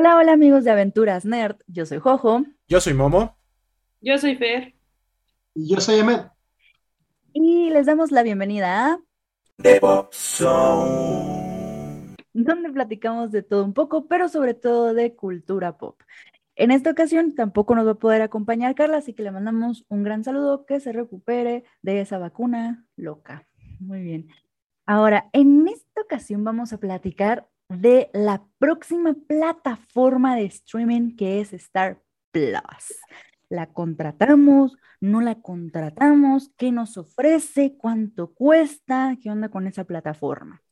Hola, hola amigos de Aventuras Nerd, yo soy Jojo. Yo soy Momo. Yo soy Fer. Y yo soy Emet. Y les damos la bienvenida a The Pop Zone. donde platicamos de todo un poco, pero sobre todo de cultura pop. En esta ocasión tampoco nos va a poder acompañar Carla, así que le mandamos un gran saludo, que se recupere de esa vacuna loca. Muy bien. Ahora, en esta ocasión vamos a platicar de la próxima plataforma de streaming que es Star Plus. ¿La contratamos? ¿No la contratamos? ¿Qué nos ofrece? ¿Cuánto cuesta? ¿Qué onda con esa plataforma?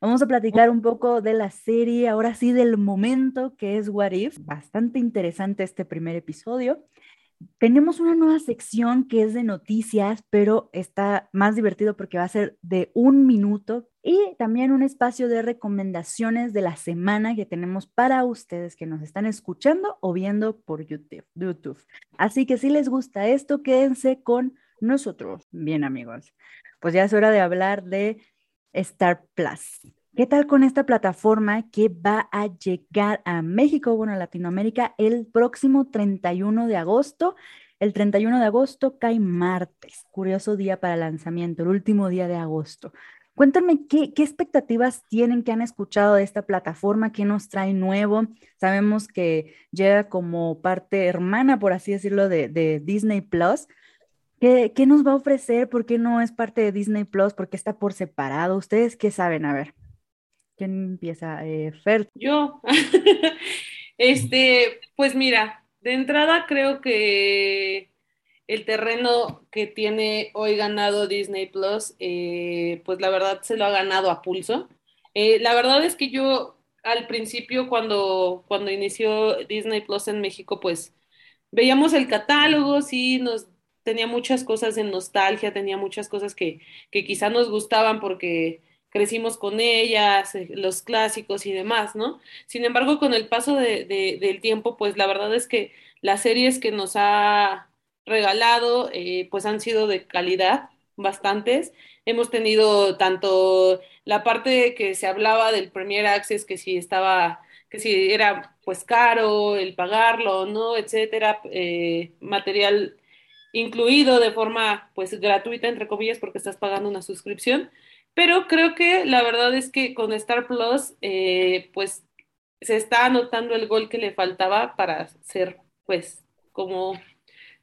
Vamos a platicar un poco de la serie, ahora sí del momento que es What If. Bastante interesante este primer episodio. Tenemos una nueva sección que es de noticias, pero está más divertido porque va a ser de un minuto y también un espacio de recomendaciones de la semana que tenemos para ustedes que nos están escuchando o viendo por YouTube. Así que si les gusta esto, quédense con nosotros. Bien amigos, pues ya es hora de hablar de Star Plus. ¿Qué tal con esta plataforma que va a llegar a México, bueno, a Latinoamérica, el próximo 31 de agosto? El 31 de agosto cae martes, curioso día para lanzamiento, el último día de agosto. Cuéntame qué, expectativas tienen, que han escuchado de esta plataforma, qué nos trae nuevo. Sabemos que llega como parte hermana, por así decirlo, de, Disney Plus. ¿Qué, ¿Qué nos va a ofrecer? ¿Por qué no es parte de Disney Plus? ¿Por qué está por separado? ¿Ustedes qué saben? A ver. ¿Quién empieza? Eh, Fer. Yo. este, pues mira, de entrada creo que el terreno que tiene hoy ganado Disney Plus, eh, pues la verdad se lo ha ganado a pulso. Eh, la verdad es que yo al principio cuando, cuando inició Disney Plus en México, pues veíamos el catálogo, sí, nos tenía muchas cosas en nostalgia, tenía muchas cosas que, que quizá nos gustaban porque crecimos con ellas, los clásicos y demás, ¿no? Sin embargo, con el paso de, del tiempo, pues la verdad es que las series que nos ha regalado, eh, pues han sido de calidad, bastantes. Hemos tenido tanto la parte que se hablaba del Premier Access, que si estaba, que si era pues caro el pagarlo, ¿no? Etcétera, eh, material incluido de forma pues gratuita, entre comillas, porque estás pagando una suscripción pero creo que la verdad es que con Star Plus, eh, pues se está anotando el gol que le faltaba para ser, pues, como,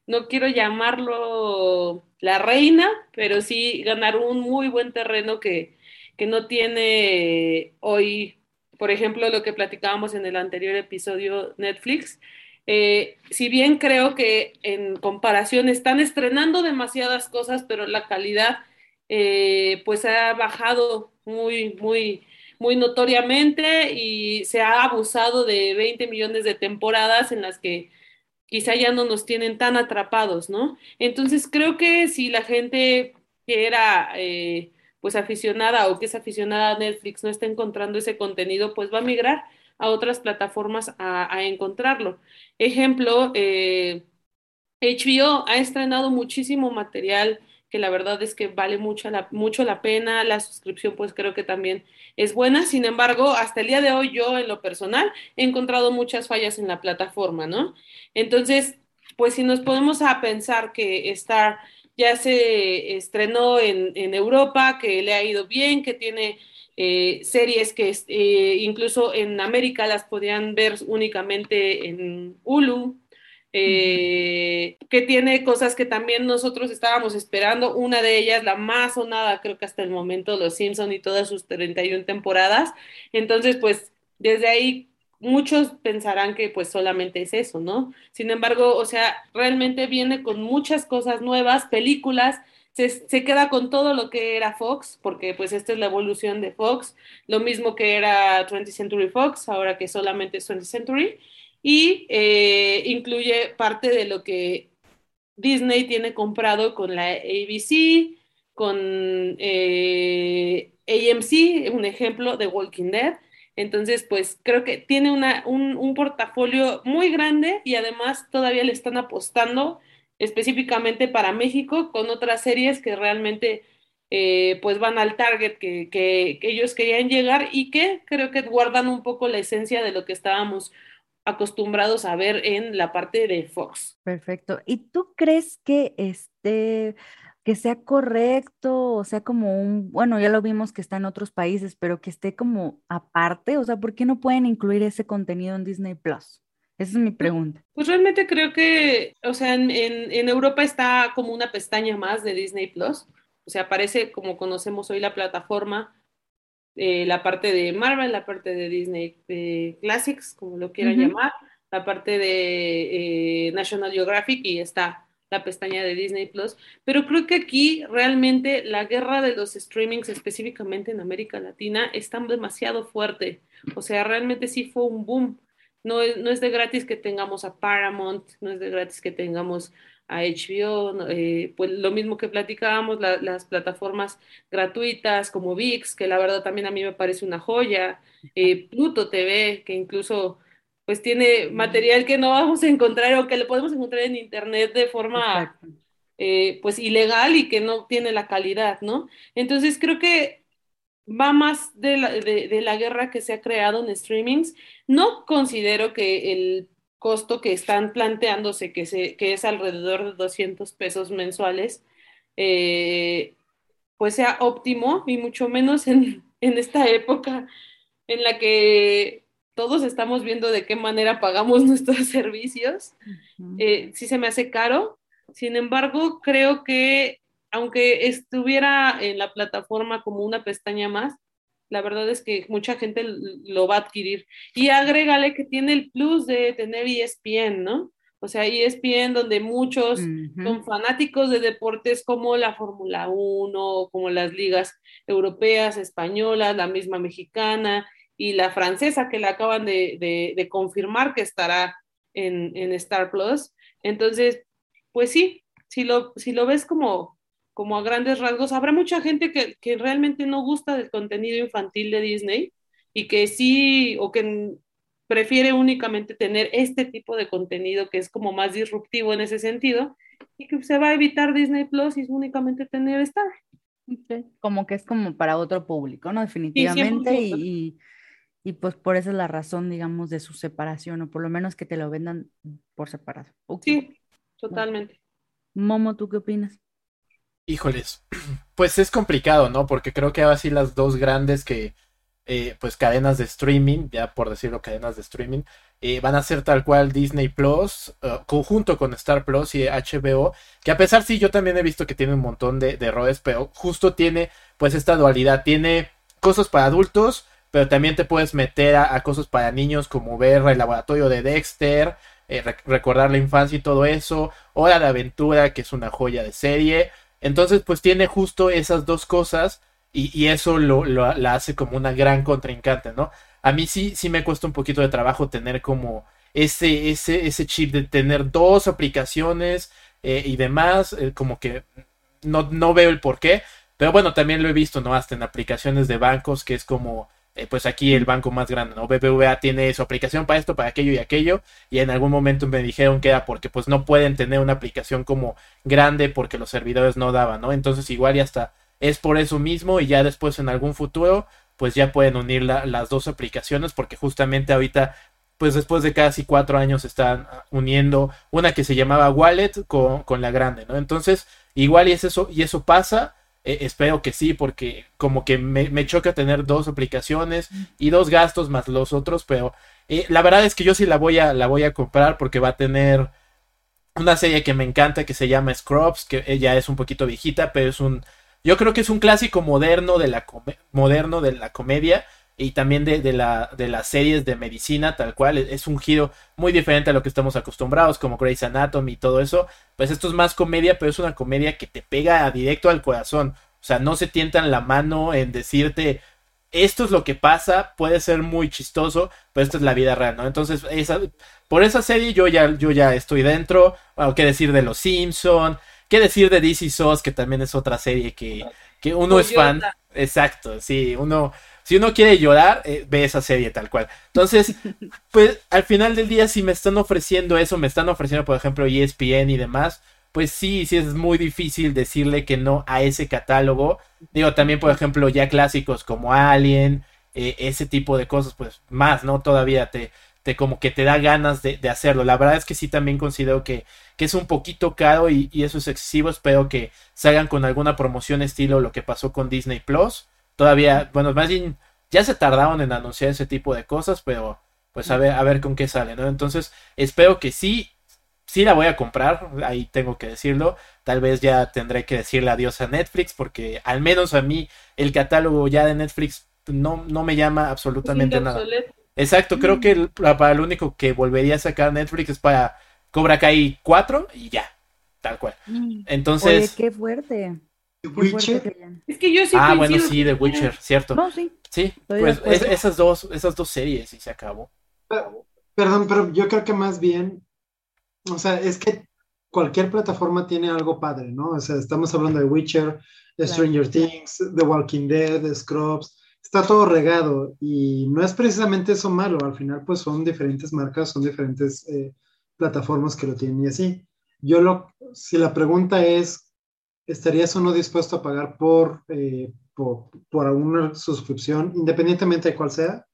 no quiero llamarlo la reina, pero sí ganar un muy buen terreno que, que no tiene hoy, por ejemplo, lo que platicábamos en el anterior episodio Netflix. Eh, si bien creo que en comparación están estrenando demasiadas cosas, pero la calidad eh, pues ha bajado muy, muy, muy notoriamente y se ha abusado de 20 millones de temporadas en las que quizá ya no nos tienen tan atrapados, ¿no? Entonces creo que si la gente que era eh, pues aficionada o que es aficionada a Netflix no está encontrando ese contenido, pues va a migrar a otras plataformas a, encontrarlo. Ejemplo, eh, HBO ha estrenado muchísimo material que la verdad es que vale mucho la, mucho la pena, la suscripción pues creo que también es buena, sin embargo, hasta el día de hoy yo en lo personal he encontrado muchas fallas en la plataforma, ¿no? Entonces, pues si nos podemos a pensar que Star ya se estrenó en, en Europa, que le ha ido bien, que tiene eh, series que eh, incluso en América las podían ver únicamente en Hulu, eh, que tiene cosas que también nosotros estábamos esperando. Una de ellas, la más sonada, creo que hasta el momento, Los Simpson y todas sus 31 temporadas. Entonces, pues desde ahí muchos pensarán que pues solamente es eso, ¿no? Sin embargo, o sea, realmente viene con muchas cosas nuevas, películas. Se, se, queda con todo lo que era Fox, porque pues esta es la evolución de Fox, lo mismo que era 20th Century Fox, ahora que solamente es 20th Century, y eh, incluye parte de lo que Disney tiene comprado con la ABC, con eh, AMC, un ejemplo de Walking Dead. Entonces, pues creo que tiene una, un, un, portafolio muy grande y además todavía le están apostando específicamente para México con otras series que realmente eh, pues van al target que, que, que ellos querían llegar y que creo que guardan un poco la esencia de lo que estábamos acostumbrados a ver en la parte de Fox. Perfecto. ¿Y tú crees que este que sea correcto, o sea, como un, bueno, ya lo vimos que está en otros países, pero que esté como aparte, o sea, ¿por qué no pueden incluir ese contenido en Disney Plus? Esa es mi Pues, pregunta. Pues realmente creo que, o sea, en, en, en Europa está como una pestaña más de Disney Plus. O sea, aparece como conocemos hoy la plataforma, eh, la parte de Marvel, la parte de Disney eh, Classics, como lo quieran llamar, la parte de eh, National Geographic y está la pestaña de Disney Plus. Pero creo que aquí realmente la guerra de los streamings, específicamente en América Latina, está demasiado fuerte. O sea, realmente sí fue un boom. No es, no es de gratis que tengamos a Paramount, no es de gratis que tengamos a HBO, eh, pues lo mismo que platicábamos, la, las plataformas gratuitas como VIX, que la verdad también a mí me parece una joya, eh, Pluto TV, que incluso pues tiene material que no vamos a encontrar o que lo podemos encontrar en internet de forma eh, pues ilegal y que no tiene la calidad, ¿no? Entonces creo que va más de la, de, de la guerra que se ha creado en streamings. No considero que el costo que están planteándose, que, se, que es alrededor de 200 pesos mensuales, eh, pues sea óptimo y mucho menos en, en esta época en la que todos estamos viendo de qué manera pagamos nuestros servicios. Ujú. Eh, sí se me hace caro, sin embargo, creo que aunque estuviera en la plataforma como una pestaña más, la verdad es que mucha gente lo va a adquirir. Y agrégale que tiene el plus de tener ESPN, ¿no? O sea, ESPN donde muchos son fanáticos de deportes como la Fórmula 1, como las ligas europeas, españolas, la misma mexicana y la francesa que la acaban de, de- de confirmar que estará en, en Star Plus. Entonces, pues sí, si lo, si lo ves como, como a grandes rasgos, habrá mucha gente que, que realmente no gusta del contenido infantil de Disney y que sí, o que prefiere únicamente tener este tipo de contenido que es como más disruptivo en ese sentido y que se va a evitar Disney Plus y únicamente tener Star. Ok, Como que es como para otro público, ¿no? Definitivamente. 100%. Y, y, y pues por esa es la razón, digamos, de su separación, o por lo menos que te lo vendan por separado. Sí, totalmente. Momo, ¿tú qué opinas? Híjoles, pues es complicado, ¿no? Porque creo que ahora sí las dos grandes que, eh, pues cadenas de streaming, ya por decirlo cadenas de streaming, eh, van a ser tal cual Disney Plus, uh, conjunto con Star Plus y HBO, que a pesar sí yo también he visto que tiene un montón de, de pero justo tiene pues esta dualidad, tiene cosas para adultos, pero también te puedes meter a, cosas para niños como ver el laboratorio de Dexter, eh, rec recordar la infancia y todo eso, Hora de Aventura, que es una joya de serie, entonces, pues tiene justo esas dos cosas y, eso lo, lo, la hace como una gran contrincante, ¿no? A mí sí, sí me cuesta un poquito de trabajo tener como ese, ese, ese chip de tener dos aplicaciones eh, y demás, eh, como que no, no veo el por qué, pero bueno, también lo he visto, ¿no? Hasta en aplicaciones de bancos, que es como, eh, pues aquí el banco más grande, ¿no? BBVA tiene su aplicación para esto, para aquello y aquello, y en algún momento me dijeron que era porque pues no pueden tener una aplicación como grande porque los servidores no daban, ¿no? Entonces igual ya está, es por eso mismo y ya después en algún futuro pues ya pueden unir la, las dos aplicaciones porque justamente ahorita pues después de casi cuatro años están uniendo una que se llamaba Wallet con, con la grande, ¿no? Entonces igual y es eso, y eso pasa, eh, espero que sí, porque como que me, me, choca tener dos aplicaciones y dos gastos más los otros, pero eh, la verdad es que yo sí la voy a, la voy a comprar porque va a tener una serie que me encanta que se llama Scrubs, que ella es un poquito viejita, pero es un, yo creo que es un clásico moderno de la, moderno de la comedia y también de, de, la, de las series de medicina, tal cual, es un giro muy diferente a lo que estamos acostumbrados, como Grey's Anatomy y todo eso, pues esto es más comedia, pero es una comedia que te pega directo al corazón, o sea, no se tientan la mano en decirte, esto es lo que pasa, puede ser muy chistoso, pero esto es la vida real, ¿no? Entonces, esa, por esa serie yo ya, yo ya estoy dentro, bueno, qué decir de Los Simpson, qué decir de DC SOS, que también es otra serie que, que uno es fan, exacto, sí, uno si uno quiere llorar, eh, ve esa serie tal cual. Entonces, pues al final del día, si me están ofreciendo eso, me están ofreciendo, por ejemplo, ESPN y demás, pues sí, sí es muy difícil decirle que no a ese catálogo. Digo, también, por ejemplo, ya clásicos como Alien, eh, ese tipo de cosas, pues más, ¿no? Todavía te, te como que te da ganas de, de hacerlo. La verdad es que sí también considero que, que es un poquito caro y, y eso es excesivo. Espero que salgan con alguna promoción estilo lo que pasó con Disney Plus. Todavía, bueno, más bien ya se tardaron en anunciar ese tipo de cosas, pero pues a ver, a ver con qué sale, ¿no? Entonces, espero que sí, sí la voy a comprar, ahí tengo que decirlo. Tal vez ya tendré que decirle adiós a Netflix, porque al menos a mí el catálogo ya de Netflix no, no me llama absolutamente nada. obsoleto. Exacto, creo que el- para lo único que volvería a sacar Netflix es para Cobra Kai 4 y ya, tal cual. Oye, Entonces, Qué fuerte, Witcher. Es que yo sí ah, bueno, sí, The Witcher, cierto. No, sí. Sí, pues es- esas dos, esas dos series y se acabó. Perdón, pero yo creo que más bien, o sea, es que cualquier plataforma tiene algo padre, ¿no? O sea, estamos hablando de Witcher, de Stranger Things, The Walking Dead, de Scrubs, está todo regado y no es precisamente eso malo, al final pues son diferentes marcas, son diferentes eh, plataformas que lo tienen y así. Yo lo, si la pregunta es, ¿estarías o no dispuesto a pagar por, eh, por, por una suscripción, independientemente de cuál sea?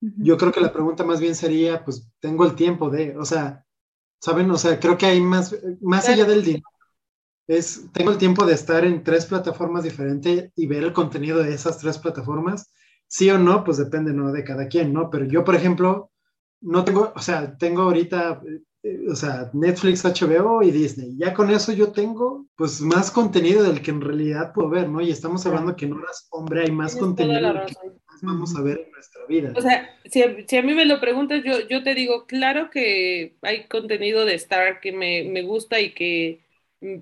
Yo creo que la pregunta más bien sería, pues, tengo el tiempo de, o sea, ¿saben? O sea, creo que hay más, más allá del dinero. Es, tengo el tiempo de estar en tres plataformas diferentes y ver el contenido de esas tres plataformas. Sí o no, pues depende, ¿no? De cada quien, ¿no? Pero yo, por ejemplo, no tengo, o sea, tengo ahorita, eh, o sea, Netflix, HBO y Disney. Ya con eso yo tengo, pues, más contenido del que en realidad puedo ver, ¿no? Y estamos hablando que en horas, hombre, hay más Tienes contenido que razón. más vamos a ver en nuestra vida. O sea, si a, si a mí me lo preguntas, yo, yo te digo, claro que hay contenido de Star que me, me gusta y que mm,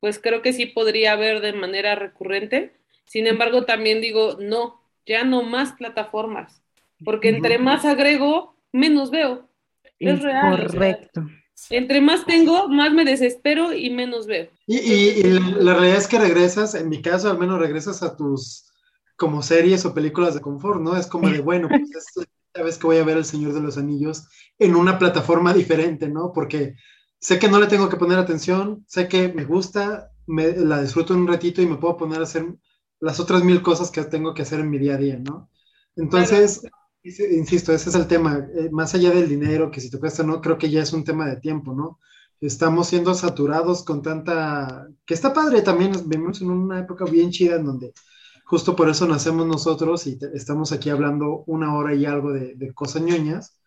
pues creo que sí podría ver de manera recurrente. Sin embargo, también digo, no, ya no más plataformas, porque entre más agrego, menos veo. Es real, o sea. Correcto. Entre más tengo, más me desespero y menos veo. Y, y- y la, realidad es que regresas, en mi caso al menos regresas a tus como series o películas de confort, ¿no? Es como de, bueno, pues es la primera vez que voy a ver El Señor de los Anillos en una plataforma diferente, ¿no? Porque sé que no le tengo que poner atención, sé que me gusta, me, la disfruto un ratito y me puedo poner a hacer las otras mil cosas que tengo que hacer en mi día a día, ¿no? Entonces, insisto, ese es el tema, eh, más allá del dinero, que si te cuesta, no, creo que ya es un tema de tiempo, ¿no? Estamos siendo saturados con tanta, que está padre también, vivimos en una época bien chida en donde justo por eso nacemos nosotros y te- estamos aquí hablando una hora y algo de, de cosas ñoñas,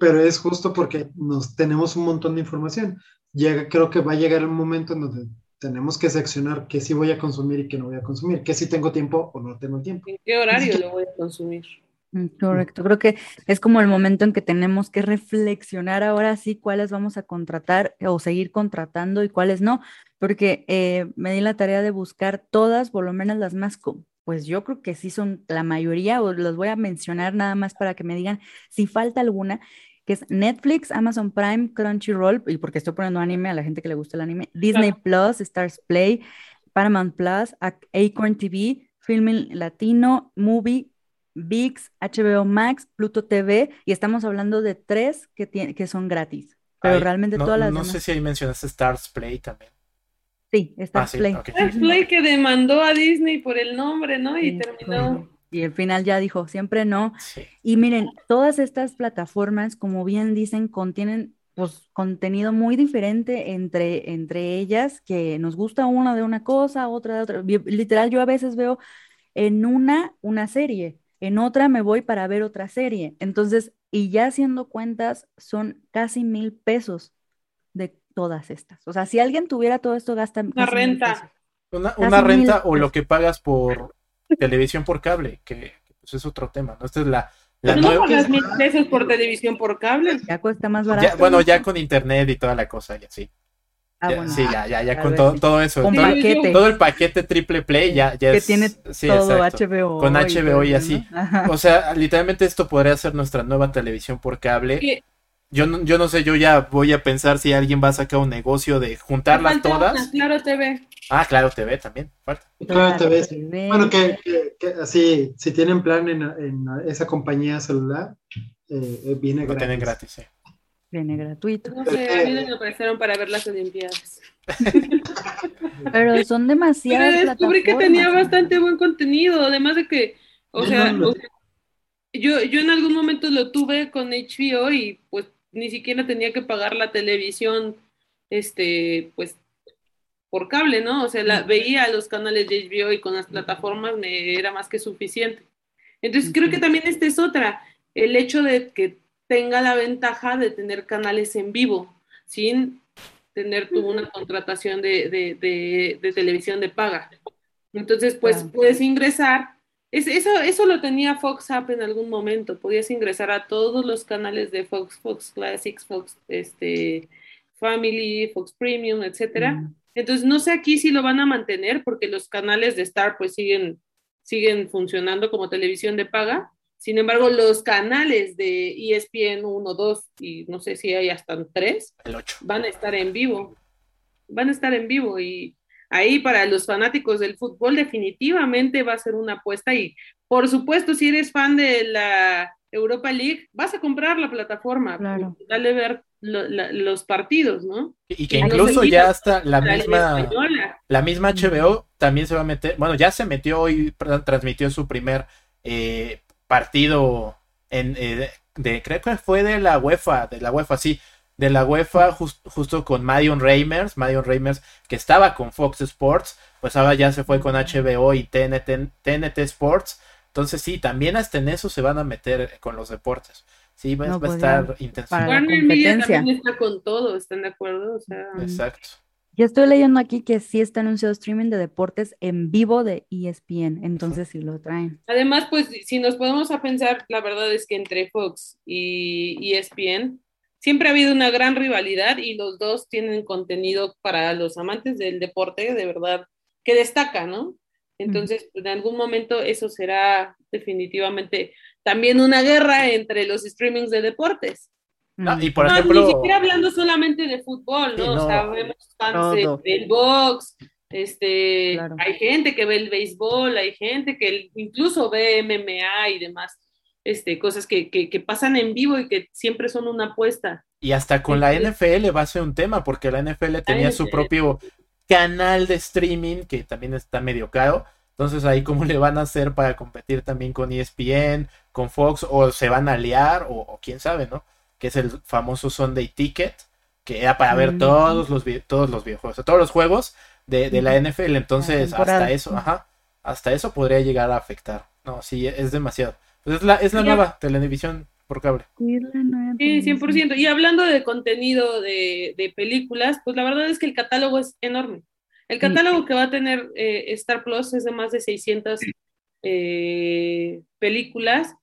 pero es justo porque nos tenemos un montón de información. Llega, creo que va a llegar el momento en donde tenemos que seccionar qué sí voy a consumir y qué no voy a consumir, qué sí tengo tiempo o no tengo tiempo. ¿En qué horario lo voy a consumir? Mm, Correcto, creo que es como el momento en que tenemos que reflexionar ahora sí cuáles vamos a contratar o seguir contratando y cuáles no, porque eh, me di la tarea de buscar todas, por lo menos las más, pues yo creo que sí son la mayoría, o las voy a mencionar nada más para que me digan si falta alguna, que es Netflix, Amazon Prime, Crunchyroll, y porque estoy poniendo anime a la gente que le gusta el anime, Disney Plus, Stars Play, Paramount Plus, Ac- Acorn TV, Filming Latino, Movie, VIX, HBO Max, Pluto TV, y estamos hablando de tres que, tien- que son gratis. Pero Ay, realmente no, todas las no demás. sé si ahí mencionaste Stars Play también. Sí, Ah, Stars sí, Play. ok. Es Play que demandó a Disney por el nombre, ¿no? Y Sí, terminó. Y al final ya dijo, siempre no. Sí. Y miren, todas estas plataformas, como bien dicen, contienen pues contenido muy diferente entre, entre ellas, que nos gusta una de una cosa, otra de otra. Literal, yo a veces veo en una una serie, en otra me voy para ver otra serie. Entonces, y ya haciendo cuentas, son casi mil pesos de todas estas. O sea, si alguien tuviera todo esto, gasta Una renta. pesos. Una, una renta o lo que pagas por televisión por cable, que pues, es otro tema, ¿no? Esta es la, la No pagas mil pesos por televisión por cable. Ya cuesta más ya- barato. bueno, ya con internet y toda la cosa, ya sí. Ah, Ya- bueno. sí, ya, ya, ya con todo, todo eso. Con todo, paquete. todo el paquete triple play ya, ya que es- tiene sí, todo exacto. HBO. Con HBO y así. O sea, literalmente esto podría ser nuestra nueva televisión por cable. Yo no, yo no sé, yo ya voy a pensar si alguien va a sacar un negocio de juntarlas Falta una, todas. Claro TV. Ah, claro, TV también, falta. Claro, ves. TV. Bueno, que, que- que así, si tienen plan en, en esa compañía celular, eh, eh, viene Lo gratis. tienen gratis, sí. Viene gratuito. No sé, a mí no me ofrecieron para ver las Olimpiadas. Pero son Pero demasiadas descubrí que tenía bastante buen contenido, además de que, o sea, o sea, yo, yo en algún momento lo tuve con HBO y pues ni siquiera tenía que pagar la televisión, este, pues por cable, ¿no? O sea, la, veía los canales de HBO y con las plataformas me era más que suficiente. Entonces creo que también esta es otra, el hecho de que tenga la ventaja de tener canales en vivo, sin tener tú una contratación de, de, de, de televisión de paga. Entonces, pues Claro. puedes ingresar. Es, eso, eso lo tenía Fox App en algún momento. Podías ingresar a todos los canales de Fox, Fox Classics, Fox este, Family, Fox Premium, etcétera. Mm. Entonces, no sé aquí si lo van a mantener porque los canales de Star pues siguen, siguen funcionando como televisión de paga. Sin embargo, los canales de ESPN 1, 2 y no sé si hay hasta 3 El 8. van a estar en vivo. Van a estar en vivo y ahí para los fanáticos del fútbol definitivamente va a ser una apuesta y por supuesto si eres fan de la Europa League vas a comprar la plataforma, Claro. dale ver lo- la- los partidos, ¿no? Y que Y incluso ya hasta la misma, la misma HBO también se va a meter, bueno, ya se metió hoy, perdón, transmitió su primer eh, partido en, eh, de, creo que fue de la UEFA, de la UEFA, sí, de la UEFA jus- justo con Marion Reimers, Marion Reimers que estaba con Fox Sports, pues ahora ya se fue con HBO y TNT, TNT Sports, entonces sí, también hasta en eso se van a meter con los deportes. Sí, va, No, va a estar intenso. Warner Media competencia. también está con todo, ¿están de acuerdo? O sea, Exacto. Ya estoy leyendo aquí que sí está anunciado streaming de deportes en vivo de ESPN, entonces sí lo traen. Además, pues si nos podemos a pensar, la verdad es que entre Fox y ESPN siempre ha habido una gran rivalidad y los dos tienen contenido para los amantes del deporte, de verdad, que destaca, ¿no? Entonces, en algún momento eso será definitivamente también una guerra entre los streamings de deportes. No, y por no, ejemplo, ni siquiera hablando solamente de fútbol, ¿no? Sí, no. O sea, vemos fans de- del box, este, Claro. hay gente que ve el béisbol, hay gente que incluso ve MMA y demás, este, cosas que, que, que pasan en vivo y que siempre son una apuesta. Y hasta con la. NFL va a ser un tema, porque la NFL tenía su NFL. propio canal de streaming que también está medio caro. Entonces ahí cómo le van a hacer para competir también con ESPN, con Fox, o se van a aliar, o, o quién sabe, ¿no? Que es el famoso Sunday Ticket, que era para ver Mm. todos los todos los videojuegos, o sea, todos los juegos de, de la. NFL. Entonces, temporada. hasta eso, ajá, hasta eso podría llegar a afectar. No, sí, es demasiado. Pues es la, es la Sí. nueva televisión por cable. Sí, es la nueva Sí, televisión. 100%. Y hablando de contenido de, de películas, pues la verdad es que el catálogo es enorme. El catálogo que va a tener eh, Star Plus es de más de 600 eh, películas,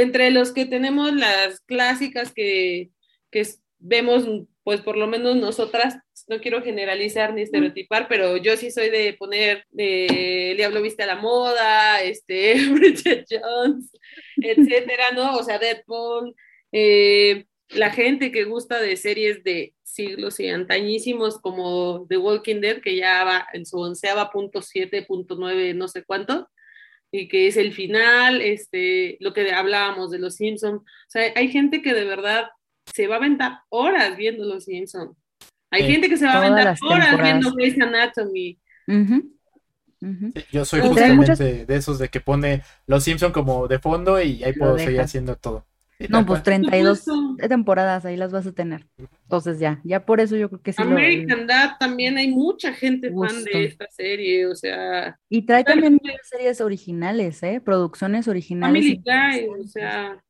entre los que tenemos las clásicas que, que vemos, pues por lo menos nosotras, no quiero generalizar ni estereotipar, pero yo sí soy de poner de El Diablo Viste a la Moda, este, Bridget Jones, etcétera, ¿no? O sea, Deadpool, eh, la gente que gusta de series de siglos y antañísimos como The Walking Dead, que ya va en su onceava punto siete, punto nueve, no sé cuánto, y que es el final, este, lo que hablábamos de los Simpsons. O sea, hay gente que de verdad se va a aventar horas viendo los Simpsons. Hay Sí. gente que se va a aventar horas temporadas. viendo Grey's Anatomy. Yo soy justamente muchas- de esos de que pone los Simpson como de fondo y ahí puedo seguir haciendo todo. No, pues cual. 32 Supuesto. temporadas ahí las vas a tener. Entonces ya, ya por eso yo creo que sí lo- American Dad también hay mucha gente fan de esta serie, o sea, Y trae también muchas series originales, ¿eh? Producciones originales. Family Guy, o sea.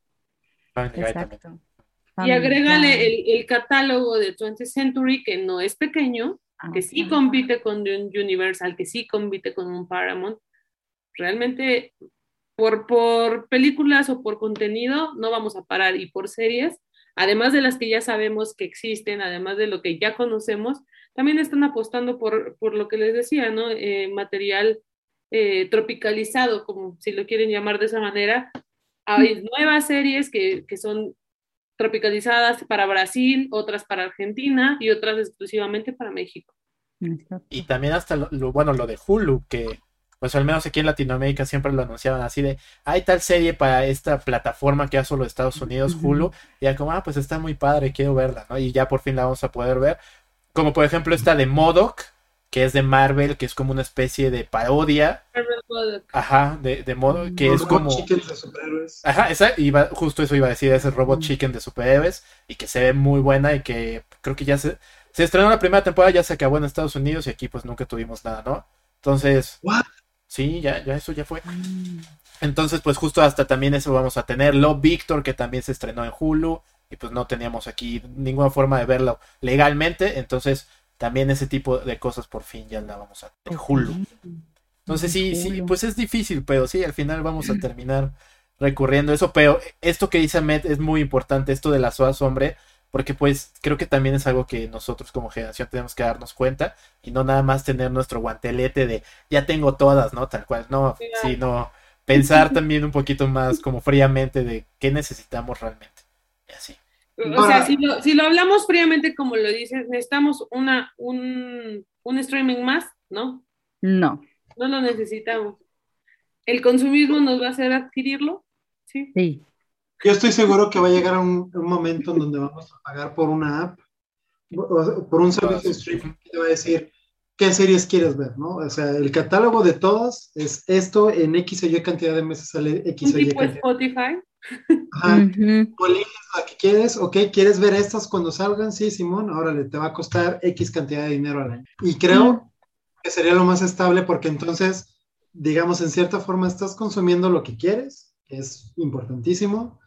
Exacto. y agrégale el, el catálogo de 20th Century, que no es pequeño, que sí compite con un Universal, que sí compite con un Paramount. Realmente, por, por películas o por contenido, no vamos a parar. Y por series, además de las que ya sabemos que existen, además de lo que ya conocemos, también están apostando por, por lo que les decía, ¿no? Eh, material eh, tropicalizado, como si lo quieren llamar de esa manera. Hay nuevas series que, que son tropicalizadas para Brasil, otras para Argentina y otras exclusivamente para México. Y también hasta lo, lo- bueno, lo de Hulu, que pues al menos aquí en Latinoamérica siempre lo anunciaban así de, hay tal serie para esta plataforma que ya solo Estados Unidos. Hulu, y ya como, ah, pues está muy padre, quiero verla, ¿no? Y ya por fin la vamos a poder ver. Como por ejemplo esta de Modoc, que es de Marvel, que es como una especie de parodia. Ajá, de, de modo que Los es Robot como... Chickens de superhéroes. Ajá, esa, iba, justo eso iba a decir, ese Robot. Chicken de superhéroes y que se ve muy buena y que creo que ya se, se estrenó la primera temporada, ya se acabó en Estados Unidos y aquí pues nunca tuvimos nada, ¿no? Entonces, What? Sí, ya, ya eso ya fue. Mm. Entonces, pues justo hasta también eso vamos a tener. Love Victor, que también se estrenó en Hulu, y pues no teníamos aquí ninguna forma de verlo legalmente. Entonces, también ese tipo de cosas por fin ya la vamos a en Hulu. Entonces, sí, sí, pues es difícil, pero sí, al final vamos a terminar recurriendo a eso. Pero esto que dice Ahmed es muy importante, esto de la soa hombre, porque pues creo que también es algo que nosotros como generación tenemos que darnos cuenta y no nada más tener nuestro guantelete de ya tengo todas, ¿no? Tal cual, no, sino pensar también un poquito más como fríamente de qué necesitamos realmente. Y así. O sea, si lo, si lo hablamos fríamente, como lo dices, necesitamos una, un, un streaming más, ¿no? No, No lo necesitamos. ¿El consumismo nos va a hacer adquirirlo? Sí. sí. Yo estoy seguro que va a llegar un, un momento en donde vamos a pagar por una app, o por un servicio de streaming que te va a decir qué series quieres ver, ¿no? O sea, el catálogo de todas es esto en X o Y cantidad de meses sale X o Y tipo cantidad. Spotify. Ajá. Ujú. Tú eliges la que quieres, ok, ¿quieres ver estas cuando salgan? Sí, Simón, órale, te va a costar X cantidad de dinero al año. Y creo que sería lo más estable porque entonces, digamos, en cierta forma estás consumiendo lo que quieres, que es importantísimo.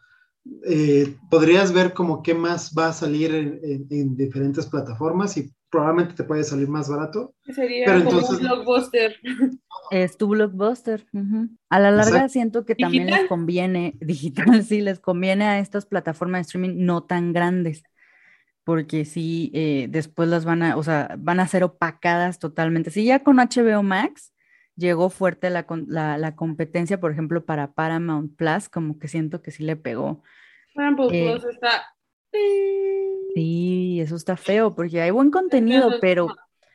Eh, podrías ver como qué más va a salir en, en- en diferentes plataformas y probablemente te puede salir más barato. sería Pero como entonces- un blockbuster. Es tu blockbuster. A la larga Exacto. siento que también les conviene, digital, sí, les conviene a estas plataformas de streaming no tan grandes, porque sí, eh, después las van a, o sea, van a ser opacadas totalmente. Si ya con HBO Max llegó fuerte la, la, la competencia, por ejemplo, para Paramount Plus, como que siento que sí le pegó. Eh, Plus está. Sí, eso está feo, porque hay buen contenido, pero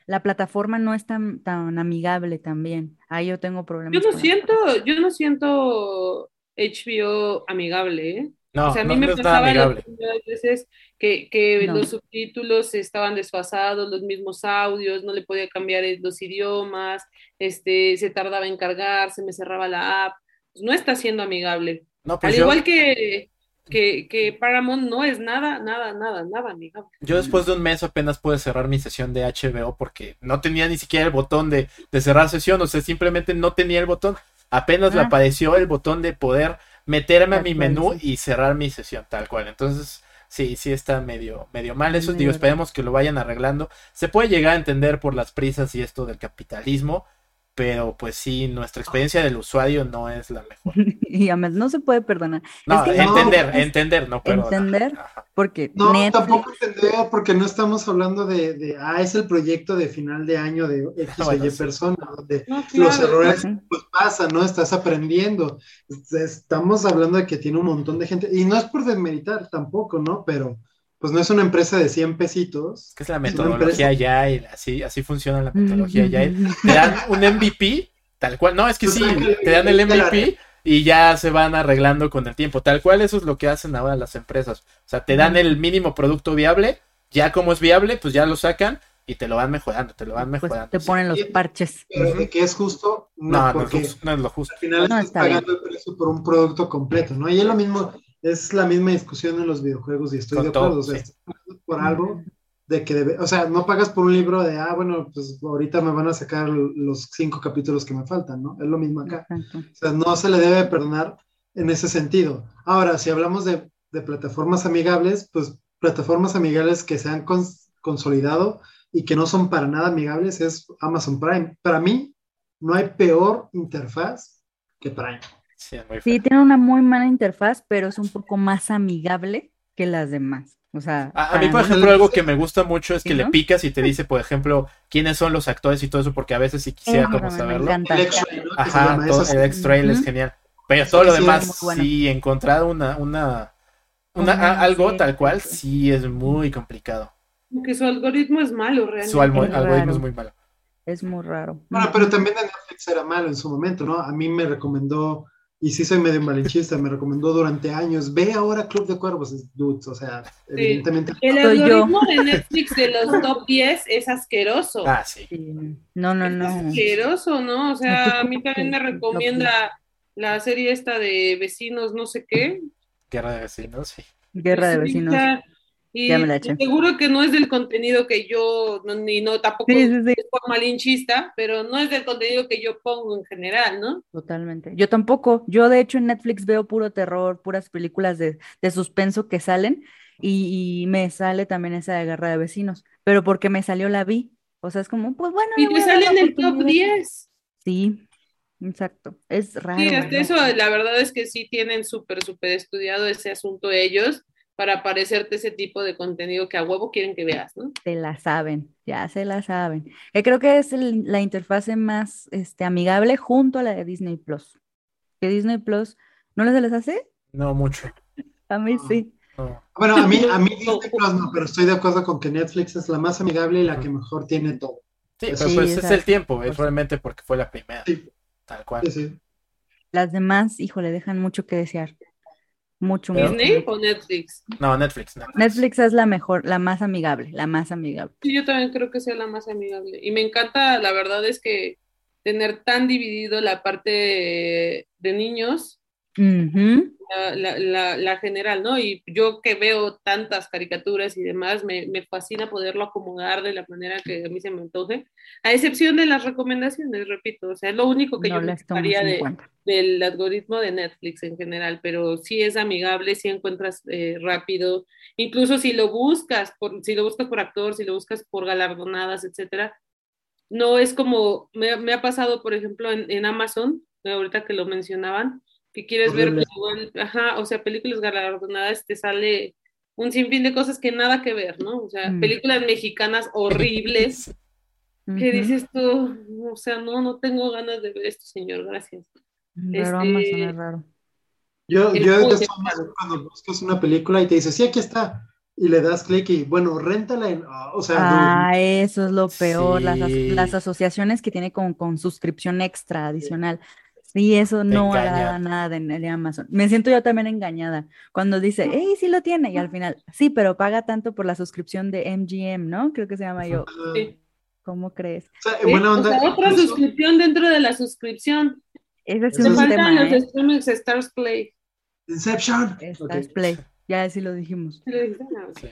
la plataforma no es tan, tan amigable también. Ahí yo tengo problemas. Yo no siento, yo no siento HBO amigable, ¿eh? No, O sea, a mí no, me no pasaba las primeras veces que, que No. los subtítulos estaban desfasados, los mismos audios, no le podía cambiar los idiomas, este, se tardaba en cargar, se me cerraba la app. Pues no está siendo amigable. No, pues Al yo, igual que, que, que Paramount no es nada, nada, nada, nada amigable. yo después de un mes apenas pude cerrar mi sesión de HBO porque no tenía ni siquiera el botón de, de cerrar sesión, o sea, simplemente no tenía el botón. Apenas me Ah. apareció el botón de poder meterme a mi menú y cerrar mi sesión, tal cual. Entonces, sí, sí está medio, medio mal eso. Medio Digo, esperemos que lo vayan arreglando. Se puede llegar a entender por las prisas y esto del capitalismo, pero pues sí, nuestra experiencia del usuario no es la mejor. Y además no se puede perdonar. No, que no, entender, entender, no perdonar. entender. Porque No, Netflix, tampoco entender, porque no estamos hablando de, de, ah, es el proyecto de final de año de X o Bueno, Y sí. persona, donde No, los errores pues pasa, ¿no? Estás aprendiendo. Es- Estamos hablando de que tiene un montón de gente, y no es por desmeritar tampoco, ¿no? Pero pues no es una empresa de 100 pesitos. Es que es la Es metodología Agile, así, así funciona la metodología Agile. Te dan un MVP, tal cual. No, es que Pues sí, te dan el. MVP y ya se van arreglando con el tiempo. Tal cual, eso es lo que hacen ahora las empresas. O sea, te dan el mínimo producto viable, ya como es viable, pues ya lo sacan y te lo van mejorando, te lo van pues mejorando. te ponen los parches. Pero de que es justo, no, No, no es, justo, no es lo justo. al final No, estás está bien. pagando el precio por un producto completo, ¿no? Y es lo mismo, es la misma discusión en los videojuegos y estoy Con de acuerdo, todo, o sea, sí. estás pagando por algo de que debe, o sea, no pagas por un libro de, ah, bueno, pues ahorita me van a sacar los cinco capítulos que me faltan, ¿no? Es lo mismo acá. Exacto. O sea, no se le debe perdonar en ese sentido. Ahora, si hablamos de, de plataformas amigables, pues plataformas amigables que se han cons- consolidado y que no son para nada amigables es Amazon Prime. Para mí, no hay peor interfaz que Prime. Sí, es muy Sí, feo. tiene una muy mala interfaz, pero es un poco más amigable que las demás. O sea, A, mí, por mí- ejemplo, algo que me gusta mucho es ¿Sí, que le no? picas y te dice, por ejemplo, quiénes son los actores y todo eso, porque a veces sí quisiera Ah, como me- me saberlo. encanta. El Ajá, todo- eso sí. el X-Trail es genial. Pero todo lo demás, bueno. sí, encontrar una, una, una Ajá, a- algo sí, tal cual, sí. sí es muy complicado. Que su algoritmo es malo, realmente. Su Es algoritmo es muy malo. Es muy raro. Bueno, pero también en Netflix era malo en su momento, ¿no? A mí me recomendó y sí soy medio malinchista, me recomendó durante años, ve ahora Club de Cuervos, dudes, o sea, evidentemente... El yo. algoritmo de Netflix de los top 10 es asqueroso. Ah, sí. Sí. No, no, Es no. asqueroso, ¿no? O sea, a mí también me sí, recomienda la serie esta de vecinos, no sé qué. Guerra de vecinos, sí. Guerra de Sí, vecinos. Y seguro que no es del contenido que yo, no, ni no, tampoco Sí, sí, sí. es malinchista, pero no es del contenido que yo pongo en general, ¿no? Totalmente. Yo tampoco. Yo, de hecho, en Netflix veo puro terror, puras películas de, de suspenso que salen y, y me sale también esa de Guerra de Vecinos, pero porque me salió la vi. O sea, es como, pues bueno, Y te sale en el top oportunidad. 10. Sí, exacto. Es raro. Sí, hasta eso, la verdad es que sí tienen súper, súper estudiado ese asunto ellos para aparecerte ese tipo de contenido que a huevo quieren que veas, ¿no? Se la saben, ya se la saben. Que creo que es el- la interfase más este, amigable junto a la de Disney Plus. Que Disney Plus, ¿no les se les hace? No mucho. A mí sí. No. Bueno, a mí, a mí Disney Plus no, pero estoy de acuerdo con que Netflix es la más amigable y la que mejor tiene todo. Sí, Sí, pero pues es el tiempo, es Pues realmente porque fue la primera. Sí. Tal cual. Sí, sí. Las demás, híjole, dejan mucho que desear. Mucho, mucho. ¿Disney o Netflix? No, Netflix, Netflix. Netflix es la mejor, la más amigable, la más amigable. Sí, yo también creo que sea la más amigable. Y me encanta, la verdad es que tener tan dividido la parte de, de niños, Ujú. la, la, la, la general, ¿no? Y yo que veo tantas caricaturas y demás, me, me fascina poderlo acomodar de la manera que a mí se me antoje, a excepción de las recomendaciones, repito, o sea, es lo único que No yo en de, del algoritmo de Netflix en general, pero sí es amigable, sí encuentras eh, rápido, incluso si lo buscas, por, si lo buscas por actor, si lo buscas por galardonadas, etcétera, no es como, me, me ha pasado, por ejemplo, en, en Amazon, ahorita que lo mencionaban, que quieres Horrible. ver, ajá, o sea, películas galardonadas, te sale un sinfín de cosas que nada que ver, ¿no? O sea, Mm. películas mexicanas horribles, que dices tú, o sea, no, no tengo ganas de ver esto, señor, gracias. Raro este- Amazon es raro. Yo, yo cuando buscas una película y te dice, sí, aquí está. Y le das clic y, bueno, réntala en... ah, o sea, Ah, eso es lo peor, las, las asociaciones que tiene con, con suscripción extra adicional. Sí, eso Te no agrada nada de, de Amazon. Me siento yo también engañada cuando dice, hey, sí lo tiene, y al final, sí, pero paga tanto por la suscripción de MGM, ¿no? Creo que se llama yo. Sí. ¿Cómo crees? o sea, o otra suscripción dentro de la suscripción. Ese es un faltan tema, los ¿eh? streamings Stars Play. Inception. Stars. Play, ya sí lo dijimos. No. Sí.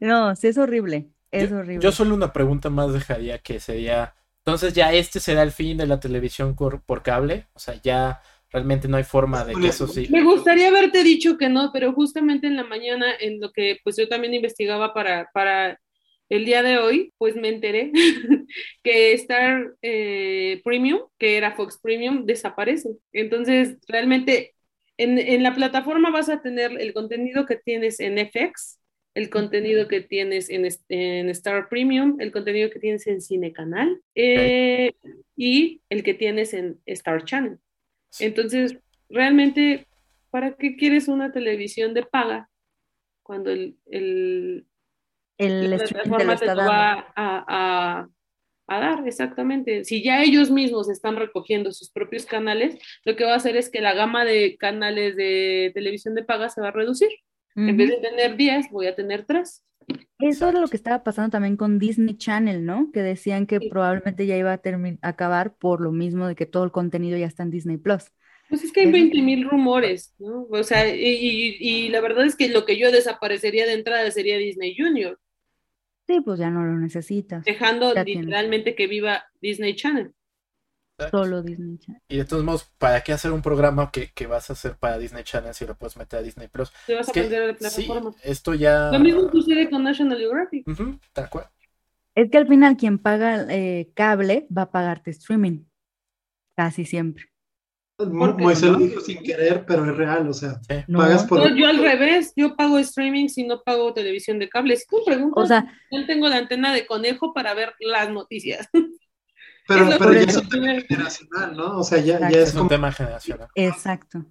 No, sí es horrible, es yo, horrible. yo solo una pregunta más dejaría que sería, entonces ya este será el fin de la televisión por, por cable, o sea, ya realmente no hay forma de que eso sí. Me gustaría haberte dicho que no, pero justamente en la mañana, en lo que pues yo también investigaba para, para el día de hoy, pues me enteré que Star eh, Premium, que era Fox Premium, desaparece. Entonces, realmente en, en la plataforma vas a tener el contenido que tienes en FX, el contenido que tienes en, en Star Premium, el contenido que tienes en Cine Canal eh, y el que tienes en Star Channel. Entonces, realmente, ¿para qué quieres una televisión de paga cuando el, el- El la plataforma te lo va a, a- a dar? Exactamente. Si ya ellos mismos están recogiendo sus propios canales, lo que va a hacer es que la gama de canales de televisión de paga se va a reducir. En vez de tener 10, voy a tener 3. Eso era lo que estaba pasando también con Disney Channel, ¿no? Que decían que Sí. probablemente ya iba a acabar por lo mismo de que todo el contenido ya está en Disney Plus. Pues es que hay Eso 20 mil rumores, ¿no? O sea, y, y- y la verdad es que lo que yo desaparecería de entrada sería Disney Junior, Sí, pues ya no lo necesitas. dejando Ya tienes. literalmente que viva Disney Channel. Solo Disney Channel. Y de todos modos, ¿para qué hacer un programa que, que vas a hacer para Disney Channel si lo puedes meter a Disney Plus? Te vas Es a que, aprender a la sí, plataforma. esto ya... Lo mismo sucede con National Geographic. Ujú, tal cual. Es que al final quien paga eh, cable va a pagarte streaming. Casi siempre. Moisés lo dijo sin querer, pero es real, o sea, Sí. Pagas por... No, yo al revés, yo pago streaming si no pago televisión de cable. Si tú preguntas, O sea, yo tengo la antena de conejo para ver las noticias. Pero, pero ya es un tema generacional, ¿no? O sea, ya, ya Es es un como tema generacional. exacto.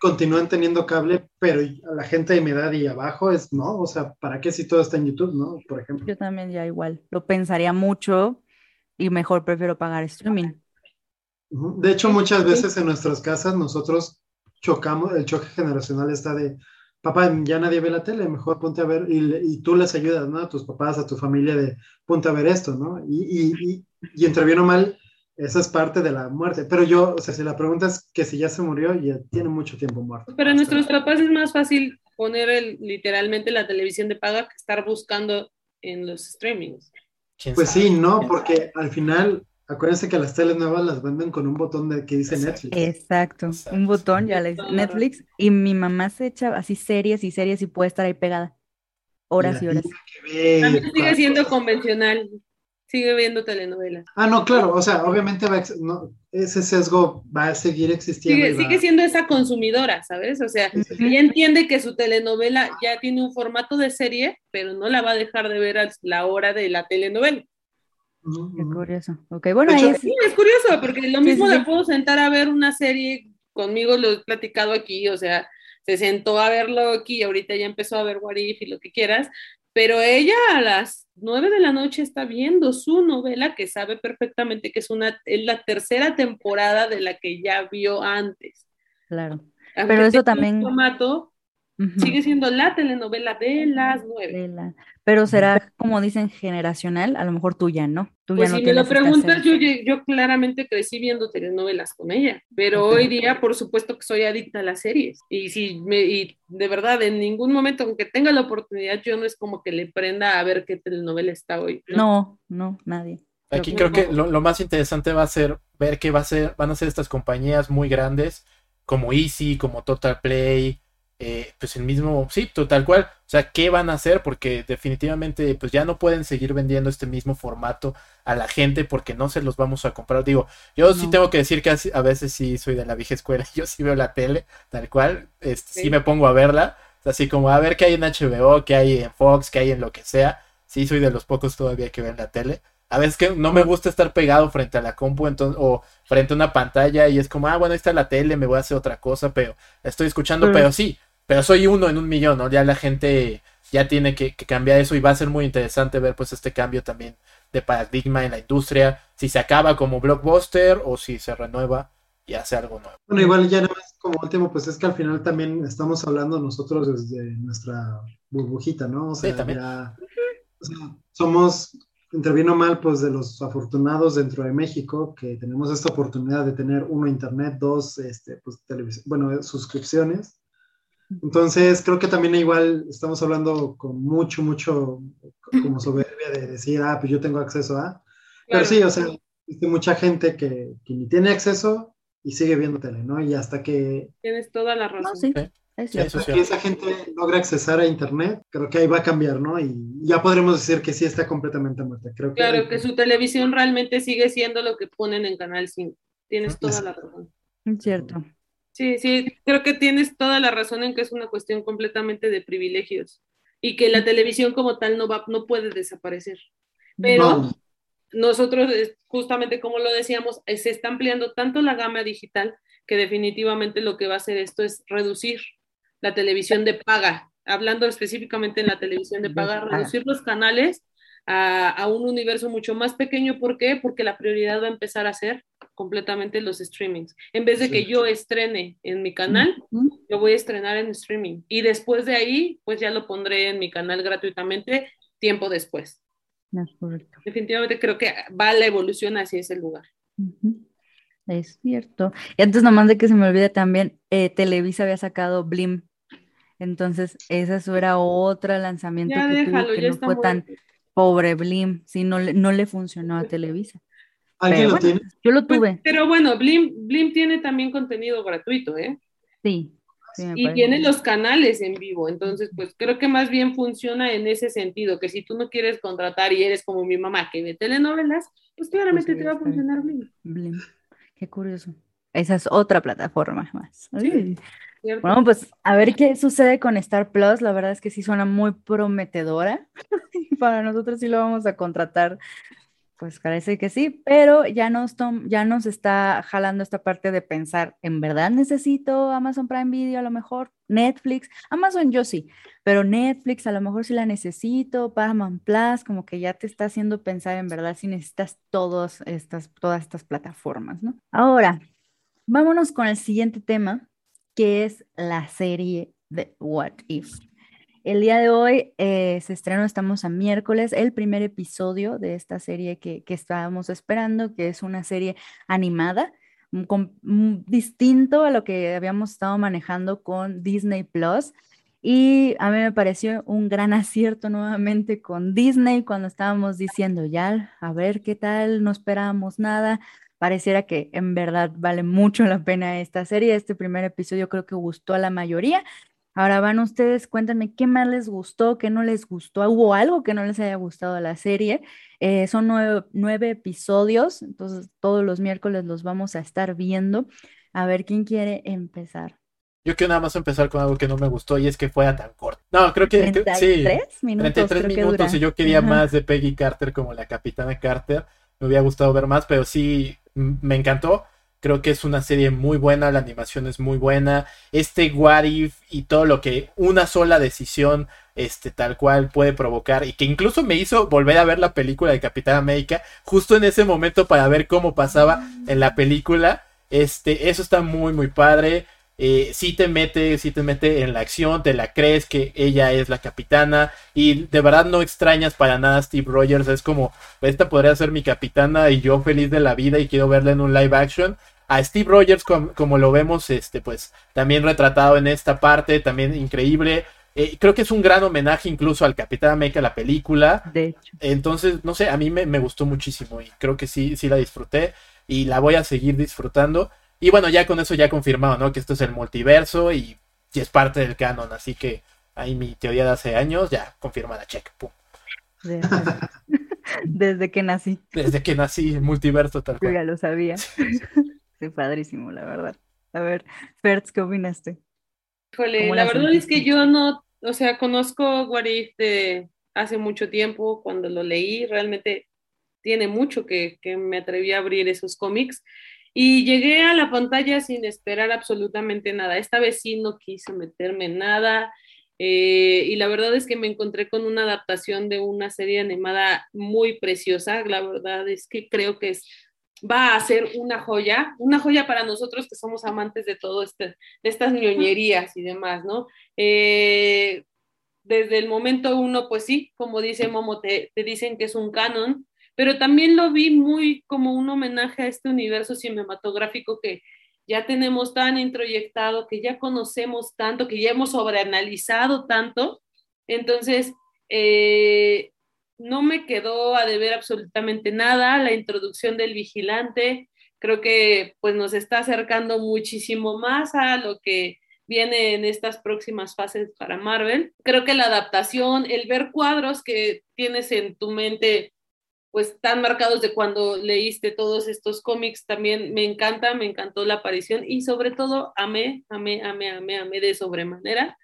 continúan teniendo cable, pero a la gente de mi edad y abajo es, no, o sea, ¿para qué si todo está en YouTube, no? Por ejemplo. Yo también ya igual. Lo pensaría mucho y mejor prefiero pagar streaming. De hecho, muchas veces en nuestras casas nosotros chocamos, el choque generacional está de, papá, ya nadie ve la tele, mejor ponte a ver, y, y tú les ayudas, ¿no? A tus papás, a tu familia de, ponte a ver esto, ¿no? Y, y, y, y entre bien o mal, esa es parte de la muerte. Pero yo, o sea, si la pregunta es que si ya se murió, ya tiene mucho tiempo muerto. Pero a nuestros papás es más fácil poner el, literalmente la televisión de paga que estar buscando en los streamings. Pues sí, no, porque al final, acuérdense que las teles nuevas las venden con un botón de, que dice Exacto. Netflix. Exacto, Exacto. un botón, ya le Netflix, y mi mamá se echa así series y series y puede estar ahí pegada horas y horas. También sigue siendo convencional, sigue viendo telenovelas. Ah, no, claro, o sea, obviamente va a ex- no, ese sesgo va a seguir existiendo. Sigue, y va- sigue siendo esa consumidora, ¿sabes? O sea, ella entiende que su telenovela ya tiene un formato de serie, pero no la va a dejar de ver a la hora de la telenovela. Qué curioso. Ok, bueno, hecho, es- Sí, es curioso, porque lo mismo sí, la sí. puedo sentar a ver una serie conmigo, lo he platicado aquí, o sea, se sentó a verlo aquí, ahorita ya empezó a ver What If y lo que quieras, pero ella a las nueve de la noche está viendo su novela que sabe perfectamente que es una es la tercera temporada de la que ya vio antes. claro. Aunque Pero eso tenga un también- Ujú. sigue siendo la telenovela de las nueve. De la- Pero será, como dicen, generacional, a lo mejor tú ya no. Tú Pues ya no si me lo preguntas, yo, yo claramente crecí viendo telenovelas con ella, pero hoy día, por supuesto que soy adicta a las series. Y si me, y de verdad, en ningún momento, aunque tenga la oportunidad, yo no es como que le prenda a ver qué telenovela está hoy. ¿no? No, no, nadie. Aquí Creo que lo, lo más interesante va a ser ver qué va a ser, van a ser estas compañías muy grandes, como Easy, como Total Play, eh, pues el mismo, sí, tal cual. O sea, ¿qué van a hacer? Porque definitivamente, pues ya no pueden seguir vendiendo este mismo formato a la gente porque no se los vamos a comprar. Digo, yo sí tengo que decir que a veces sí soy de la vieja escuela, yo sí veo la tele, tal cual, este, sí Sí. me pongo a verla, así como a ver qué hay en HBO, qué hay en Fox, qué hay en lo que sea. Sí, soy de los pocos todavía que ven la tele. A veces que no me gusta estar pegado frente a la compu entonces, o frente a una pantalla y es como, ah, bueno, ahí está la tele, me voy a hacer otra cosa, pero estoy escuchando, pero sí, pero soy uno en un millón, ¿no? Ya la gente ya tiene que, que cambiar eso y va a ser muy interesante ver pues este cambio también de paradigma en la industria, si se acaba como blockbuster o si se renueva y hace algo nuevo. Bueno, igual ya nada más como último, pues es que al final también estamos hablando nosotros desde nuestra burbujita, ¿no? O sea, también. ya, o sea, somos, entre bien o mal, pues de los afortunados dentro de México, que tenemos esta oportunidad de tener uno, internet, dos, este, pues televisión, bueno, suscripciones. Entonces, creo que también igual estamos hablando con mucho, mucho como soberbia de decir, ah, pues yo tengo acceso a. Pero Claro. sí, o sea, existe mucha gente que, que ni tiene acceso y sigue viendo tele, ¿no? Y hasta que, Tienes toda la razón. No, sí, Sí. es es que esa gente logra accesar a internet, creo que ahí va a cambiar, ¿no? Y ya podremos decir que sí está completamente muerta. Creo que Claro, que su televisión realmente sigue siendo lo que ponen en Canal 5. Tienes toda la razón. Es cierto. Sí, sí, creo que tienes toda la razón en que es una cuestión completamente de privilegios y que la televisión como tal no va, no puede desaparecer. Pero No, nosotros, justamente como lo decíamos, eh, se está ampliando tanto la gama digital que definitivamente lo que va a hacer esto es reducir la televisión de paga, hablando específicamente en la televisión de paga. reducir los canales a, a un universo mucho más pequeño. ¿Por qué? Porque la prioridad va a empezar a ser completamente los streamings. En vez de Sí. que yo estrene en mi canal, Ujú. lo voy a estrenar en streaming. Y después de ahí, pues ya lo pondré en mi canal gratuitamente tiempo después. Definitivamente creo que va la evolución hacia ese lugar. Es cierto. Y antes nomás de que se me olvide también, eh, Televisa había sacado Blim. Entonces, esa era otro lanzamiento Ya que tuvo déjalo, que ya no fue tan pobre Blim. Sí, no le, no le funcionó a Televisa. ¿Alguien Pero lo bueno, tiene? yo lo Pues, tuve, pero bueno, Blim, Blim tiene también contenido gratuito, ¿eh? sí. Y parece. tiene los canales en vivo. Entonces, pues creo que más bien funciona en ese sentido, que si tú no quieres contratar y eres como mi mamá que ve telenovelas, pues claramente Pues te va a funcionar Blim. Blim. Qué curioso. Esa es otra plataforma más. Bueno, pues a ver qué sucede con Star Plus. La verdad es que sí suena muy prometedora. Para nosotros sí lo vamos a contratar. Pues parece que sí, pero ya nos, ya nos está jalando esta parte de pensar, ¿en verdad necesito Amazon Prime Video a lo mejor? Netflix, Amazon yo sí, pero Netflix a lo mejor sí la necesito, Paramount Plus, como que ya te está haciendo pensar en verdad si necesitas todos estas, todas estas plataformas, ¿no? Ahora, vámonos con el siguiente tema, que es la serie de What If. El día de hoy eh, se estrenó, estamos a miércoles, el primer episodio de esta serie que, que estábamos esperando, que es una serie animada, mm, mm, distinto a lo que habíamos estado manejando con Disney Plus. Y a mí me pareció un gran acierto nuevamente con Disney cuando estábamos diciendo, ya, a ver qué tal, no esperábamos nada. Pareciera que en verdad vale mucho la pena esta serie. Este primer episodio creo que gustó a la mayoría. Ahora van ustedes, cuéntenme qué más les gustó, qué no les gustó, hubo algo que no les haya gustado de la serie. Eh, son nueve, nueve episodios, entonces todos los miércoles los vamos a estar viendo. A ver quién quiere empezar. Yo quiero nada más empezar con algo que no me gustó y es que fuera tan corto. No, creo que que- sí. 33 minutos 33 creo que minutos dura. y yo quería Ajá. más de Peggy Carter como la capitana Carter. Me hubiera gustado ver más, pero sí me encantó. Creo que es una serie muy buena, la animación es muy buena. Este what if y todo lo que una sola decisión este tal cual puede provocar y que incluso me hizo volver a ver la película de Capitán América justo en ese momento para ver cómo pasaba en la película. Este, eso está muy muy padre. Eh, sí te mete, sí te mete en la acción, te la crees que ella es la capitana y de verdad no extrañas para nada a Steve Rogers, es como, esta podría ser mi capitana y yo feliz de la vida y quiero verla en un live action. A Steve Rogers, com- como lo vemos, este, pues también retratado en esta parte, también increíble. Eh, creo que es un gran homenaje incluso al Capitán América, la película. De hecho, Entonces, no sé, a mí me, me gustó muchísimo y creo que sí, sí la disfruté y la voy a seguir disfrutando. Y bueno, ya con eso ya confirmado, ¿no? Que esto es el multiverso y, y es parte del canon, así que ahí mi teoría de hace años ya confirmada, check, pum. desde, desde que nací, Desde que nací, multiverso tal yo cual. ya lo sabía. Sí, padrísimo, la verdad. A ver, Fertz, ¿qué opinaste? Híjole, ¿Cómo la la verdad es que yo no, o sea, conozco What If de hace mucho tiempo, cuando lo leí, realmente tiene mucho que, que me atreví a abrir esos cómics y llegué a la pantalla sin esperar absolutamente nada. Esta vez sí no quise meterme en nada eh, y la verdad es que me encontré con una adaptación de una serie animada muy preciosa. La verdad es que creo que es, va a ser una joya, una joya para nosotros que somos amantes de todo este, de estas ñoñerías y demás, ¿no? Eh, desde el momento uno, pues sí, como dice Momo, te, te dicen que es un canon, pero también lo vi muy como un homenaje a este universo cinematográfico que ya tenemos tan introyectado, que ya conocemos tanto, que ya hemos sobreanalizado tanto. Entonces, eh, no me quedó a deber absolutamente nada. La introducción del vigilante, creo que pues nos está acercando muchísimo más a lo que viene en estas próximas fases para Marvel. Creo que la adaptación, el ver cuadros que tienes en tu mente pues tan marcados de cuando leíste todos estos cómics, también me encanta, me encantó la aparición y sobre todo amé, amé, amé, amé, amé de sobremanera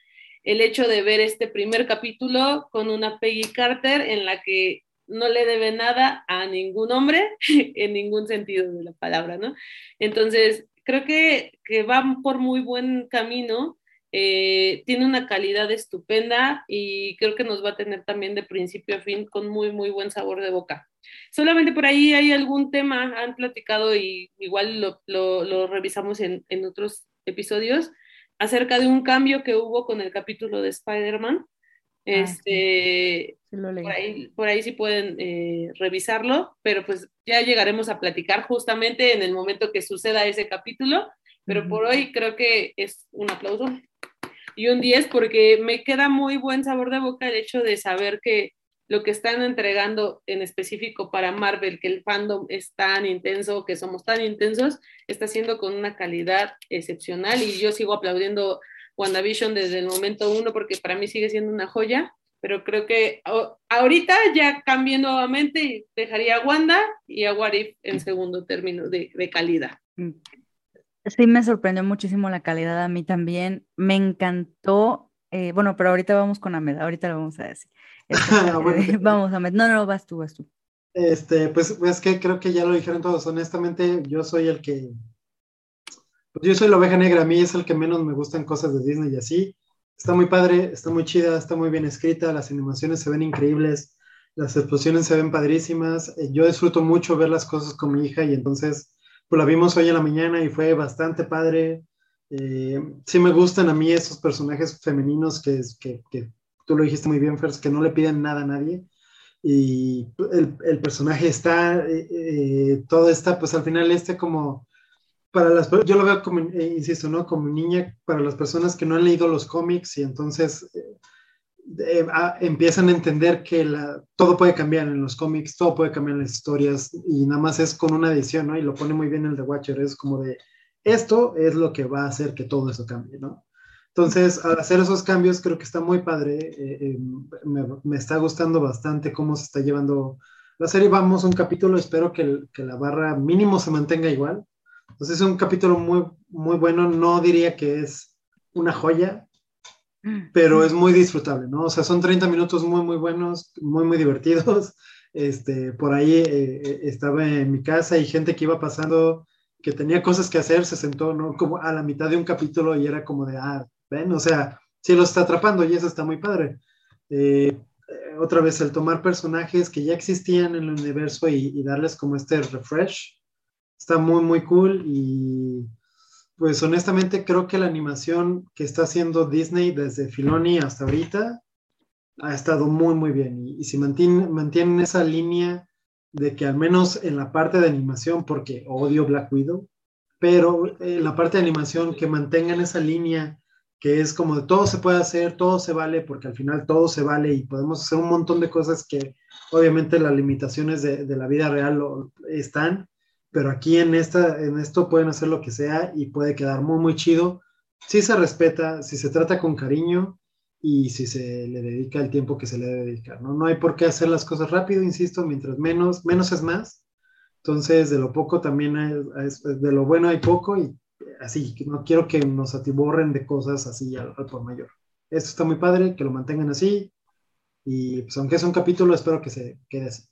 el hecho de ver este primer capítulo con una Peggy Carter en la que no le debe nada a ningún hombre en ningún sentido de la palabra, ¿no? Entonces, creo que, que va por muy buen camino, eh, tiene una calidad estupenda y creo que nos va a tener también de principio a fin con muy, muy buen sabor de boca. Solamente por ahí hay algún tema, han platicado y igual lo, lo, lo revisamos en, en, otros episodios, acerca de un cambio que hubo con el capítulo de Spider-Man. Este, Sí lo leí. por, ahí, por ahí sí pueden eh, revisarlo, pero pues ya llegaremos a platicar justamente en el momento que suceda ese capítulo, pero por hoy creo que es un aplauso. Y un 10 porque me queda muy buen sabor de boca el hecho de saber que lo que están entregando en específico para Marvel, que el fandom es tan intenso, que somos tan intensos, está siendo con una calidad excepcional. Y yo sigo aplaudiendo WandaVision desde el momento uno porque para mí sigue siendo una joya, pero creo que ahorita ya cambié nuevamente y dejaría a Wanda y a What If en segundo término de, de calidad. Sí, me sorprendió muchísimo la calidad a mí también. Me encantó. eh, bueno, pero ahorita vamos con Ahmed, ahorita lo vamos a decir. Este, Bueno, eh, vamos, Ahmed. No, no, vas tú, vas tú. Este, pues es que creo que ya lo dijeron todos. Honestamente, yo soy el que. Pues yo soy la oveja negra. A mí es el que menos me gustan cosas de Disney y así. Está muy padre, está muy chida, está muy bien escrita. Las animaciones se ven increíbles. Las explosiones se ven padrísimas. eh, Yo disfruto mucho ver las cosas con mi hija y entonces, pues la vimos hoy en la mañana y fue bastante padre. Eh, sí me gustan a mí esos personajes femeninos que, que, que tú lo dijiste muy bien, Fers, que no le piden nada a nadie. Y el, el personaje está, eh, eh, todo está, pues al final este como, para las, yo lo veo como, eh, insisto, ¿no? Como niña, para las personas que no han leído los cómics y entonces eh, a, empiezan a entender que la, todo puede cambiar en los cómics, todo puede cambiar en las historias y nada más es con una edición, ¿no? Y lo pone muy bien el The Watcher, es como de, esto es lo que va a hacer que todo eso cambie, ¿no? Entonces, al hacer esos cambios, creo que está muy padre. Eh, eh, me, me, está gustando bastante cómo se está llevando la serie. Vamos un capítulo, espero que, que, la barra mínimo se mantenga igual. Entonces, es un capítulo muy, muy bueno. No diría que es una joya, pero es muy disfrutable, ¿no? O sea, son 30 minutos muy, muy buenos, muy, muy divertidos. Este, por ahí eh, estaba en mi casa y gente que iba pasando que tenía cosas que hacer, se sentó, ¿no? Como a la mitad de un capítulo y era como de, ah, ven, o sea, sí lo está atrapando y eso está muy padre. Eh, otra vez, el tomar personajes que ya existían en el universo y, y, darles como este refresh, está muy, muy cool y pues honestamente creo que la animación que está haciendo Disney desde Filoni hasta ahorita ha estado muy, muy bien. Y, si mantienen, esa línea de que al menos en la parte de animación, porque odio Black Widow, pero en la parte de animación que mantengan esa línea que es como de todo se puede hacer, todo se vale, porque al final todo se vale y podemos hacer un montón de cosas que obviamente las limitaciones de, la vida real están, pero aquí en, esta, en esto pueden hacer lo que sea y puede quedar muy, muy chido. Si se respeta, si se trata con cariño y si se le dedica el tiempo que se le debe dedicar, ¿no? No hay por qué hacer las cosas rápido, insisto, mientras menos, menos es más. Entonces, de lo poco también hay, de lo bueno hay poco y así, no quiero que nos atiborren de cosas así al, al, por mayor. Esto está muy padre, que lo mantengan así y pues aunque es un capítulo, espero que se quede así.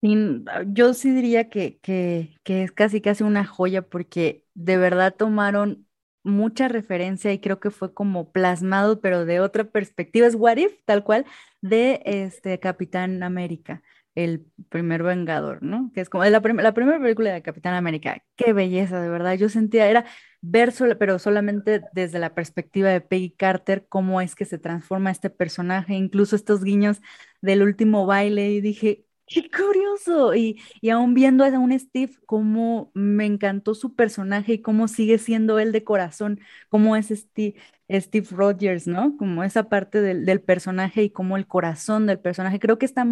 Sí, yo sí diría que, que, es casi una joya porque de verdad tomaron mucha referencia y creo que fue como plasmado, pero de otra perspectiva, es What If, tal cual, de este Capitán América el primer Vengador, ¿no? Que es como la, la primera película de Capitán América. Qué belleza, de verdad. Yo sentía, era ver, pero solamente desde la perspectiva de Peggy Carter, cómo es que se transforma este personaje, incluso estos guiños del último baile, y dije, qué curioso. Y, y aún viendo a un Steve, cómo me encantó su personaje y cómo sigue siendo él de corazón, cómo es Steve. Steve Rogers, ¿no? Como esa parte del, del, personaje y como el corazón del personaje. Creo que está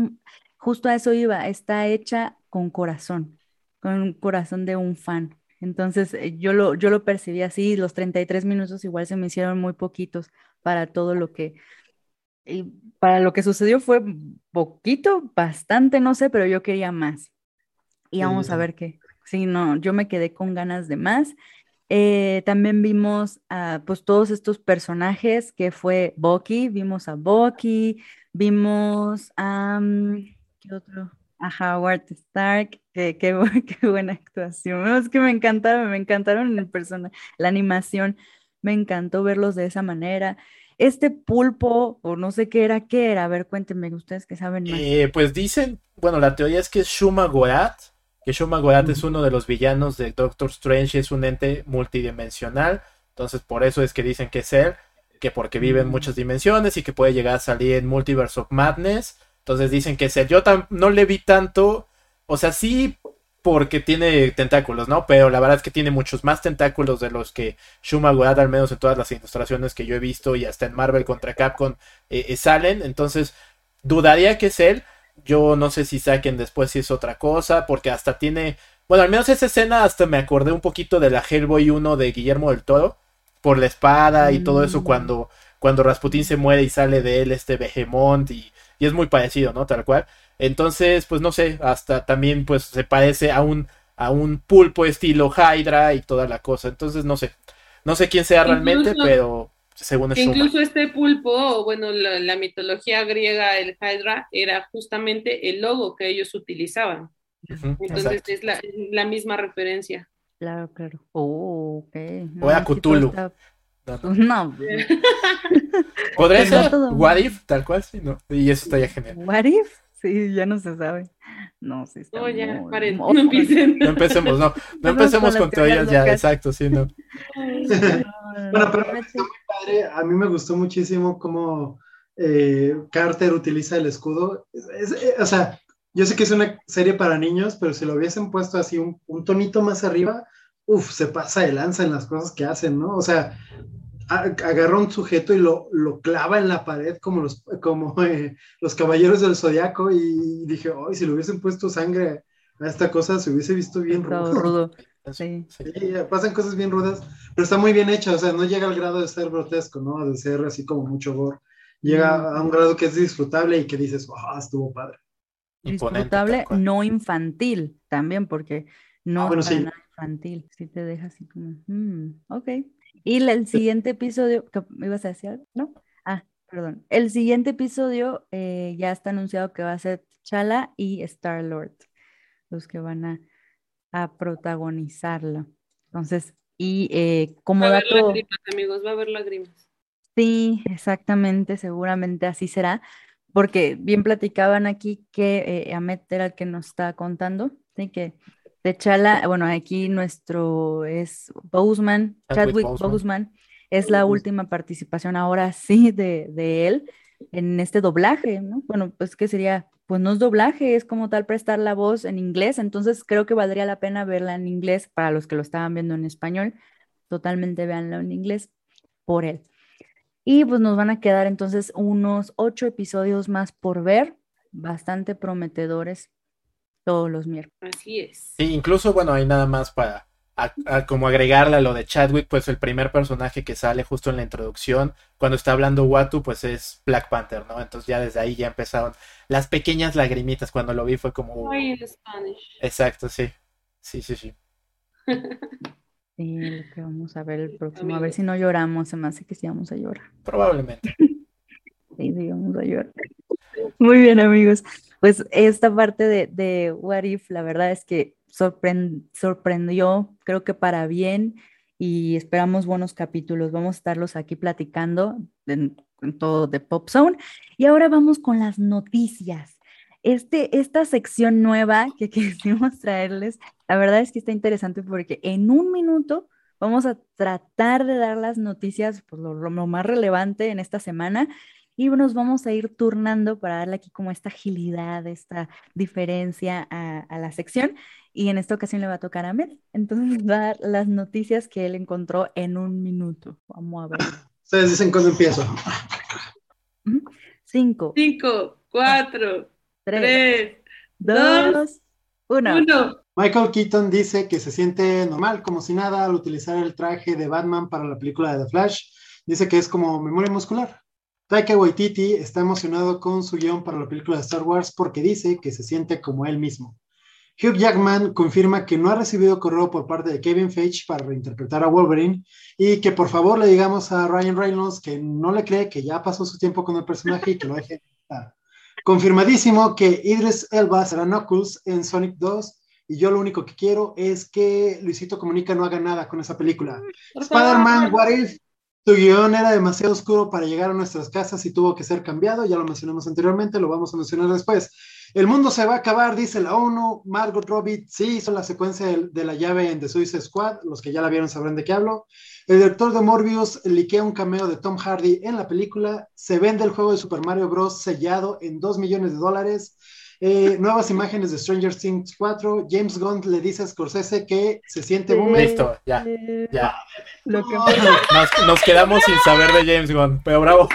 justo a eso iba, está hecha con corazón, con un corazón de un fan. Entonces eh, yo lo, yo lo percibí así, los 33 minutos igual se me hicieron muy poquitos para todo lo que, y para lo que sucedió fue poquito, bastante, no sé, pero yo quería más. Y vamos a ver qué. Sí, no, yo me quedé con ganas de más. Eh, también vimos a pues todos estos personajes que fue Bucky, vimos a Bucky, vimos a... Um, ¿Qué otro? A Howard Stark, qué, qué, qué, buena actuación. Es que me encantaron, me encantaron el personaje, la animación, me encantó verlos de esa manera. Este pulpo, o no sé qué era, ¿qué era? A ver, cuéntenme ustedes que saben más. Eh, pues dicen, bueno, la teoría es que es Shuma Gorath, que Shuma Gorath mm. es uno de los villanos de Doctor Strange, es un ente multidimensional, entonces por eso es que dicen que es él, que porque vive en muchas dimensiones y que puede llegar a salir en Multiverse of Madness entonces dicen que es él. Yo no le vi tanto. O sea, sí, porque tiene tentáculos, ¿no? Pero la verdad es que tiene muchos más tentáculos de los que Shuma Gorath, al menos en todas las ilustraciones que yo he visto y hasta en Marvel contra Capcom eh, eh, salen. Entonces, dudaría que es él. Yo no sé si saquen después si es otra cosa, porque hasta tiene. Bueno, al menos esa escena hasta me acordé un poquito de la Hellboy 1 de Guillermo del Toro, por la espada y todo eso, mm. cuando, cuando Rasputín se muere y sale de él este Behemoth y y es muy parecido, ¿no? Tal cual. Entonces, pues no sé, hasta también pues se parece a un, a un pulpo estilo Hydra y toda la cosa. Entonces, no sé. No sé quién sea incluso, realmente, pero según es Incluso este pulpo, bueno, la, la, mitología griega, el Hydra, era justamente el logo que ellos utilizaban. Uh -huh, Entonces exacto. es la, la, misma referencia. Claro, claro. Oh, ok. No, o a Cthulhu. Está... No. ¿Podría ser What If? Tal cual, sí, ¿no? Y eso estaría genial. ¿What If? Sí, ya no se sabe. No, sí está No, ya, muy, paren, muy- no empiecen. No empecemos, no. No empecemos con teorías ya, exacto, sí, no. No, no, no, Bueno, no, pero está muy padre. A mí me gustó muchísimo cómo eh, Carter utiliza el escudo. Es- es- eh, o sea, yo sé que es una serie para niños, pero si lo hubiesen puesto así un, un tonito más arriba, uff, se pasa de lanza en las cosas que hacen, ¿no? O sea, agarra un sujeto y lo, lo clava en la pared como los, como, eh, los caballeros del zodiaco y dije, ay, si le hubiesen puesto sangre a esta cosa, se hubiese visto bien rudo. rudo. Sí. pasan cosas bien rudas, pero está muy bien hecha, o sea, no llega al grado de ser grotesco, ¿no? De ser así como mucho gore. Llega Mm. a un grado que es disfrutable y que dices, ah, estuvo padre. Disfrutable, no infantil también, porque no Ah, bueno, sí. infantil. Sí te deja así como, mm, ok. Y la- el siguiente episodio, ¿qué- ¿me ibas a decir algo? ¿No? Ah, perdón. El siguiente episodio eh, ya está anunciado que va a ser Chala y Star-Lord, los que van a, a protagonizarlo. Entonces, y eh, como Va a haber dato... lágrimas, amigos, va a haber lágrimas. Sí, exactamente, seguramente así será, porque bien platicaban aquí que eh, Ahmed era el que nos está contando, ¿sí? Que T'Challa, bueno, aquí nuestro es Boseman, Chadwick Boseman. Boseman, es la última participación ahora sí de, de él en este doblaje, ¿no? Bueno, pues que sería, pues no es doblaje, es como tal prestar la voz en inglés, entonces creo que valdría la pena verla en inglés para los que lo estaban viendo en español, totalmente véanlo en inglés por él. Y pues nos van a quedar entonces unos ocho episodios más por ver, bastante prometedores todos los miércoles. Así es. Sí, incluso, bueno, hay nada más para a- a como agregarle a lo de Chadwick, pues el primer personaje que sale justo en la introducción, cuando está hablando Watu, pues es Black Panther, ¿no? Entonces ya desde ahí ya empezaron las pequeñas lagrimitas. Cuando lo vi fue como... Ay, en Spanish. Exacto, sí. Sí, sí, sí. Sí, lo que vamos a ver el próximo, a ver si no lloramos, se me hace que sí vamos a llorar. Probablemente. Sí, sí, vamos a llorar. Muy bien, amigos. Pues esta parte de, de What If, la verdad es que sorpren- sorprendió, creo que para bien, y esperamos buenos capítulos. Vamos a estarlos aquí platicando en, en todo de Pop Zone. Y ahora vamos con las noticias. Este, esta sección nueva que quisimos traerles, la verdad es que está interesante porque en un minuto vamos a tratar de dar las noticias, pues, lo, lo más relevante en esta semana y nos vamos a ir turnando para darle aquí como esta agilidad, esta diferencia a, a la sección. Y en esta ocasión le va a tocar a Med. Entonces va a dar las noticias que él encontró en un minuto. Vamos a ver. Ustedes dicen cuándo empiezo. Cinco, Cinco, cuatro, tres, tres, dos, uno. uno. Michael Keaton dice que se siente normal, como si nada, al utilizar el traje de Batman para la película de The Flash. Dice que es como memoria muscular. Taika Waititi está emocionado con su guion para la película de Star Wars porque dice que se siente como él mismo. Hugh Jackman confirma que no ha recibido correo por parte de Kevin Feige para reinterpretar a Wolverine y que por favor le digamos a Ryan Reynolds que no le cree que ya pasó su tiempo con el personaje y que lo deje. Confirmadísimo que Idris Elba será Knuckles en Sonic 2 y yo lo único que quiero es que Luisito Comunica no haga nada con esa película. Spider-Man. What If, tu guion era demasiado oscuro para llegar a nuestras casas y tuvo que ser cambiado, ya lo mencionamos anteriormente, lo vamos a mencionar después. El mundo se va a acabar, dice la ONU, Margot Robbie sí hizo la secuencia de, la llave en The Suicide Squad, los que ya la vieron sabrán de qué hablo. El director de Morbius liquea un cameo de Tom Hardy en la película, se vende el juego de Super Mario Bros. sellado en 2 millones de dólares. Eh, nuevas imágenes de Stranger Things 4. James Gunn le dice a Scorsese que se siente Sí. boomer. Listo, ya, ya. Lo que Nos, nos quedamos sin saber de James Gunn, pero bravo.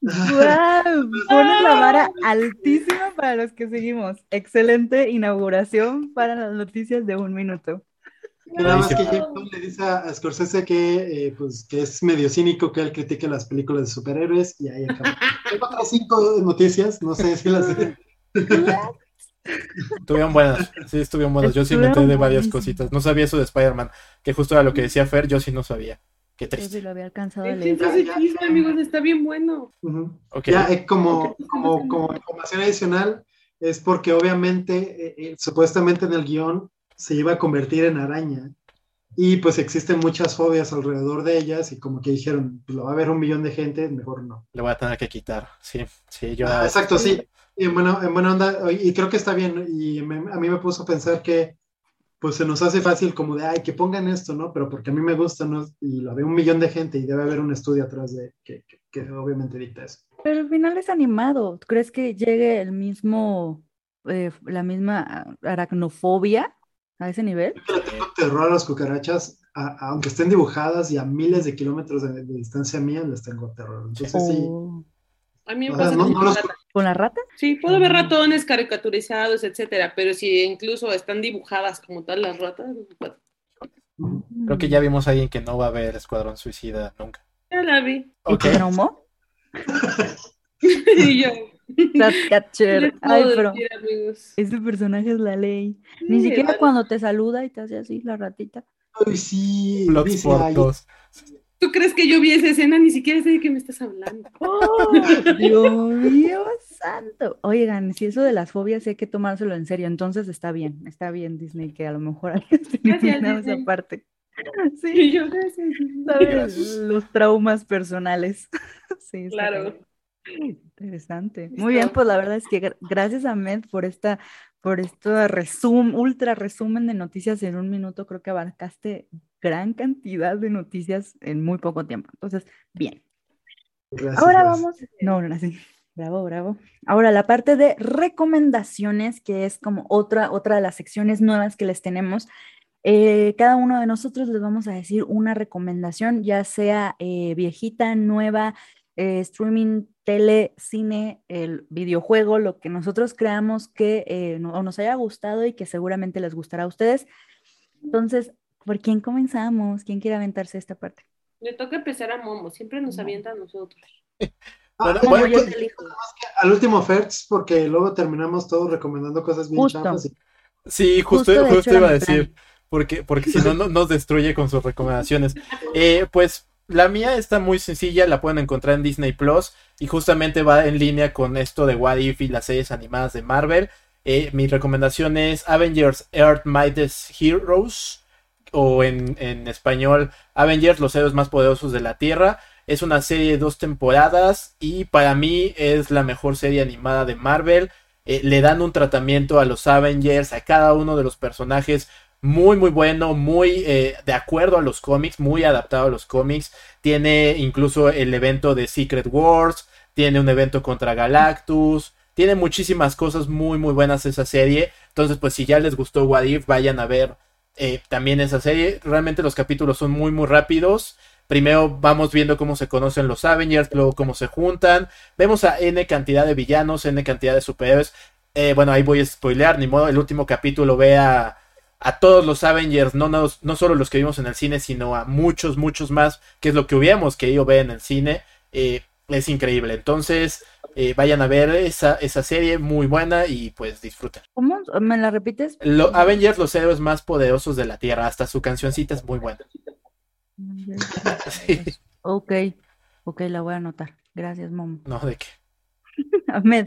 ¡Guau! Pones la vara altísima para los que seguimos. Excelente inauguración para las noticias de un minuto. Nada más que Gunn le dice a Scorsese que, eh, pues, que es medio cínico que él critique las películas de superhéroes y ahí acaba. Tengo otras cinco noticias, no sé si las... Estuvieron buenas, sí, estuvieron buenas. Yo sí me enteré de varias cositas. No sabía eso de Spider-Man, que justo era lo que decía Fer, yo sí no sabía. Qué Yo triste. sí lo había alcanzado a leer. Amigos, está bien bueno. Ujú. Ok. Ya, eh, como, como, como información adicional, es porque obviamente, eh, eh, supuestamente en el guion se iba a convertir en araña. Y pues existen muchas fobias alrededor de ellas y como que dijeron, pues lo va a ver un millón de gente, mejor no. Le voy a tener que quitar. Sí, sí, yo. Ah, exacto, sí. Y en buena, en buena onda, y creo que está bien, y me- a mí me puso a pensar que pues se nos hace fácil como de, ay, que pongan esto, ¿no? Pero porque a mí me gusta, ¿no? Y lo ve un millón de gente y debe haber un estudio atrás de que, que, que obviamente dicta eso. Pero al final es animado. ¿Tú ¿Crees que llegue el mismo, eh, la misma aracnofobia a ese nivel? Yo le tengo terror a las cucarachas, a- a- aunque estén dibujadas y a miles de kilómetros de, de distancia mía, les tengo terror. Entonces sí, O A mí me pasa no, con no los- las ratas. ¿Con la rata? Sí, puedo ver ratones caricaturizados, etcétera, pero si incluso están dibujadas como tal las ratas, pues, Creo que ya vimos a alguien que no va a ver Escuadrón Suicida nunca. ya la vi. ¿Y Ok. te traumó? y yo, Catcher. les puedo Ay, pero ese personaje es la ley. Ni Sí, siquiera vale. cuando te saluda y te hace así la ratita. Ay, sí. ¿Tú crees que yo vi esa escena? Ni siquiera sé de qué me estás hablando. ¡Oh, Dios mío santo! Oigan, si eso de las fobias hay que tomárselo en serio, entonces está bien, está bien Disney que a lo mejor hayas Gracias, eliminado esa parte. Y Sí, yo, gracias. sabes, Gracias. los traumas personales. Sí, Claro. Interesante. Muy bien, pues la verdad es que gra- gracias a Med por esta, por este resumen, ultra resumen de noticias en un minuto. Creo que abarcaste gran cantidad de noticias en muy poco tiempo. Entonces, bien. gracias, Ahora gracias. vamos. No, no, sí. Bravo, bravo. Ahora la parte de recomendaciones, que es como otra, otra de las secciones nuevas que les tenemos. Eh, cada uno de nosotros les vamos a decir una recomendación, ya sea eh, viejita, nueva, eh, streaming, tele, cine, el videojuego, lo que nosotros creamos que eh, no- o nos haya gustado y que seguramente les gustará a ustedes. Entonces, ¿por quién comenzamos? ¿Quién quiere aventarse esta parte? Le toca empezar a Momo, siempre nos avienta a nosotros. Ah, Bueno, Momo, bueno, yo pues- te elijo. al último Fertz, porque luego terminamos todos recomendando cosas bien Justo. chafas. y- Sí, justo, Justo, justo iba a decir, porque, porque si no, no nos destruye con sus recomendaciones. Eh, pues la mía está muy sencilla, la pueden encontrar en Disney Plus y justamente va en línea con esto de What If y las series animadas de Marvel. Eh, mi recomendación es Avengers Earth Mightiest Heroes o en, en español Avengers los héroes más poderosos de la Tierra. Es una serie de dos temporadas y para mí es la mejor serie animada de Marvel. Eh, le dan un tratamiento a los Avengers, a cada uno de los personajes muy muy bueno, muy eh, de acuerdo a los cómics, muy adaptado a los cómics. Tiene incluso el evento de Secret Wars, tiene un evento contra Galactus, tiene muchísimas cosas muy muy buenas esa serie. Entonces pues si ya les gustó What If, vayan a ver eh, también esa serie. Realmente los capítulos son muy muy rápidos. Primero vamos viendo cómo se conocen los Avengers, luego cómo se juntan. Vemos a N cantidad de villanos, N cantidad de superhéroes. Eh, bueno, ahí voy a spoilear, ni modo. El último capítulo ve a, a todos los Avengers, no, no, no solo los que vimos en el cine, sino a muchos, muchos más, que es lo que hubiéramos querido ver en el cine. Eh, es increíble. Entonces, eh, vayan a ver esa, esa serie muy buena y pues disfruten. ¿Cómo? ¿Me la repites? Lo- Avengers, los héroes más poderosos de la Tierra. Hasta su cancioncita es muy buena. Sí. Ok, ok, la voy a anotar. Gracias, Momo. No, de qué. Ahmed,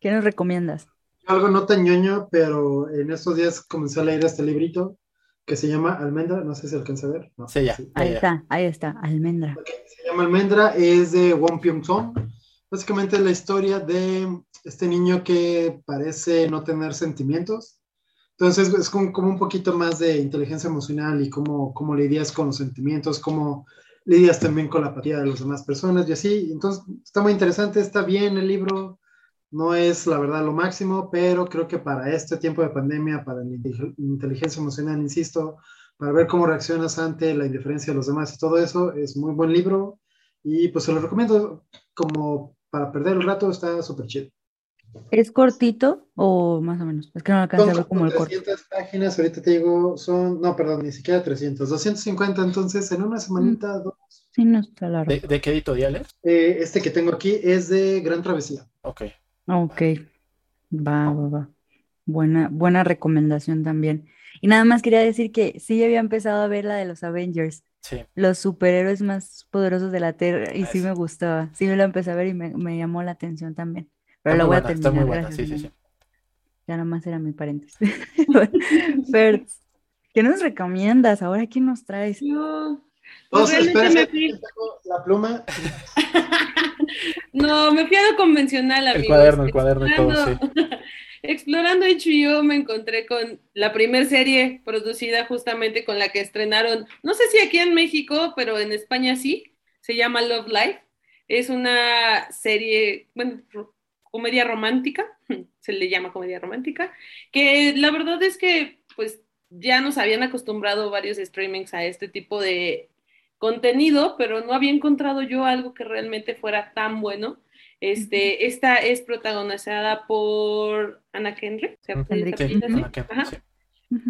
¿qué nos recomiendas? Algo no tan ñoño, pero en estos días comencé a leer este librito que se llama Almendra, no sé si alcanza a ver. No, Sí, ya. Ahí ya. está, ahí está, almendra. Ok, se llama Almendra, es de Wong Pyung Song. Básicamente es la historia de este niño que parece no tener sentimientos. Entonces es como, como un poquito más de inteligencia emocional y cómo, cómo lidias con los sentimientos, cómo lidias también con la apatía de las demás personas y así. Entonces está muy interesante, está bien el libro. No es la verdad lo máximo, pero creo que para este tiempo de pandemia, para la inte- inteligencia emocional, insisto, para ver cómo reaccionas ante la indiferencia de los demás y todo eso, es muy buen libro y pues se lo recomiendo como para perder el rato, está súper chido. ¿Es cortito o más o menos? Es que no Son a ver como el corto. 300 páginas, ahorita te digo, son, no, perdón, ni siquiera 300, 250, entonces en una semanita, dos. Sí, no está largo. ¿De, de qué editorial es? Eh, este que tengo aquí es de Gran Travesía. Ok. Ok, va, va, va. Buena, buena recomendación también. Y nada más quería decir que sí había empezado a ver la de los Avengers, Sí. los superhéroes más poderosos de la Tierra, y sí me gustaba. Sí me lo empecé a ver y me, me llamó la atención también. Pero Está lo voy a buena, está muy terminar, buena. gracias, Sí, sí, sí. Ya nomás era mi paréntesis. ¿qué nos recomiendas? Ahora, ¿quién nos traes? No, pues espérense, me la pluma. No, me fui a lo convencional, El amigos. cuaderno, el cuaderno y todo, Explorando- explorando HBO me encontré con la primera serie producida justamente con la que estrenaron, no sé si aquí en México, pero en España sí, se llama Love Life. Es una serie, bueno, comedia romántica, se le llama comedia romántica, que la verdad es que pues ya nos habían acostumbrado varios streamings a este tipo de contenido, pero no había encontrado yo algo que realmente fuera tan bueno. Este, esta es protagonizada por Anna Kendrick.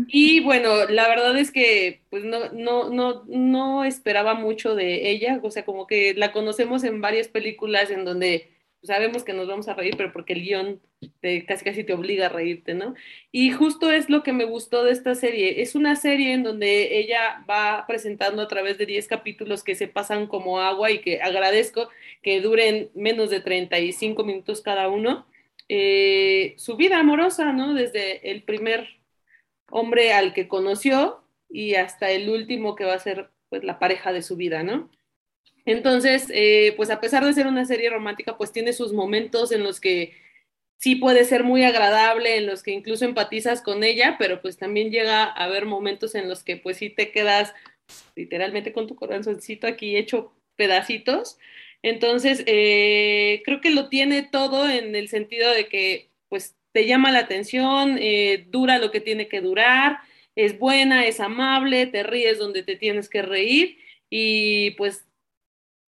Y bueno, la verdad es que pues no, no, no, no esperaba mucho de ella, o sea, como que la conocemos en varias películas en donde sabemos que nos vamos a reír, pero porque el guion te, casi casi te obliga a reírte, ¿no? Y justo es lo que me gustó de esta serie. Es una serie en donde ella va presentando a través de 10 capítulos que se pasan como agua y que agradezco que duren menos de 35 minutos cada uno. Eh, su vida amorosa, ¿no? Desde el primer hombre al que conoció y hasta el último que va a ser pues la pareja de su vida, ¿no? Entonces, eh, pues a pesar de ser una serie romántica, pues tiene sus momentos en los que sí puede ser muy agradable, en los que incluso empatizas con ella, pero pues también llega a haber momentos en los que pues sí te quedas literalmente con tu corazoncito aquí hecho pedacitos. Entonces, eh, creo que lo tiene todo en el sentido de que pues te llama la atención, eh, dura lo que tiene que durar, es buena, es amable, te ríes donde te tienes que reír y pues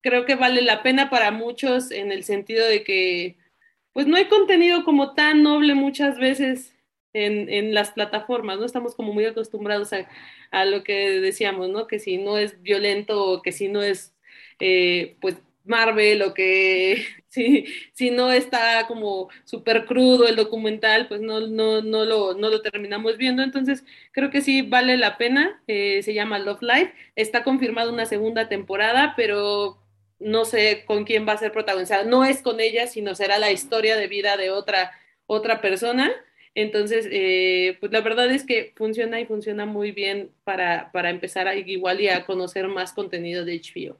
creo que vale la pena para muchos en el sentido de que pues no hay contenido como tan noble muchas veces en, las plataformas, ¿no? Estamos como muy acostumbrados a, a, lo que decíamos, ¿no? Que si no es violento o que si no es, eh, pues, Marvel o que si, si no está como súper crudo el documental, pues no, no, no, lo, no lo terminamos viendo. Entonces, creo que sí vale la pena. Eh, se llama Love Life. Está confirmada una segunda temporada, pero no sé con quién va a ser protagonizada. No es con ella, sino será la historia de vida de otra, otra persona. Entonces, eh, pues la verdad es que funciona y funciona muy bien para, para empezar a, igual y a conocer más contenido de HBO.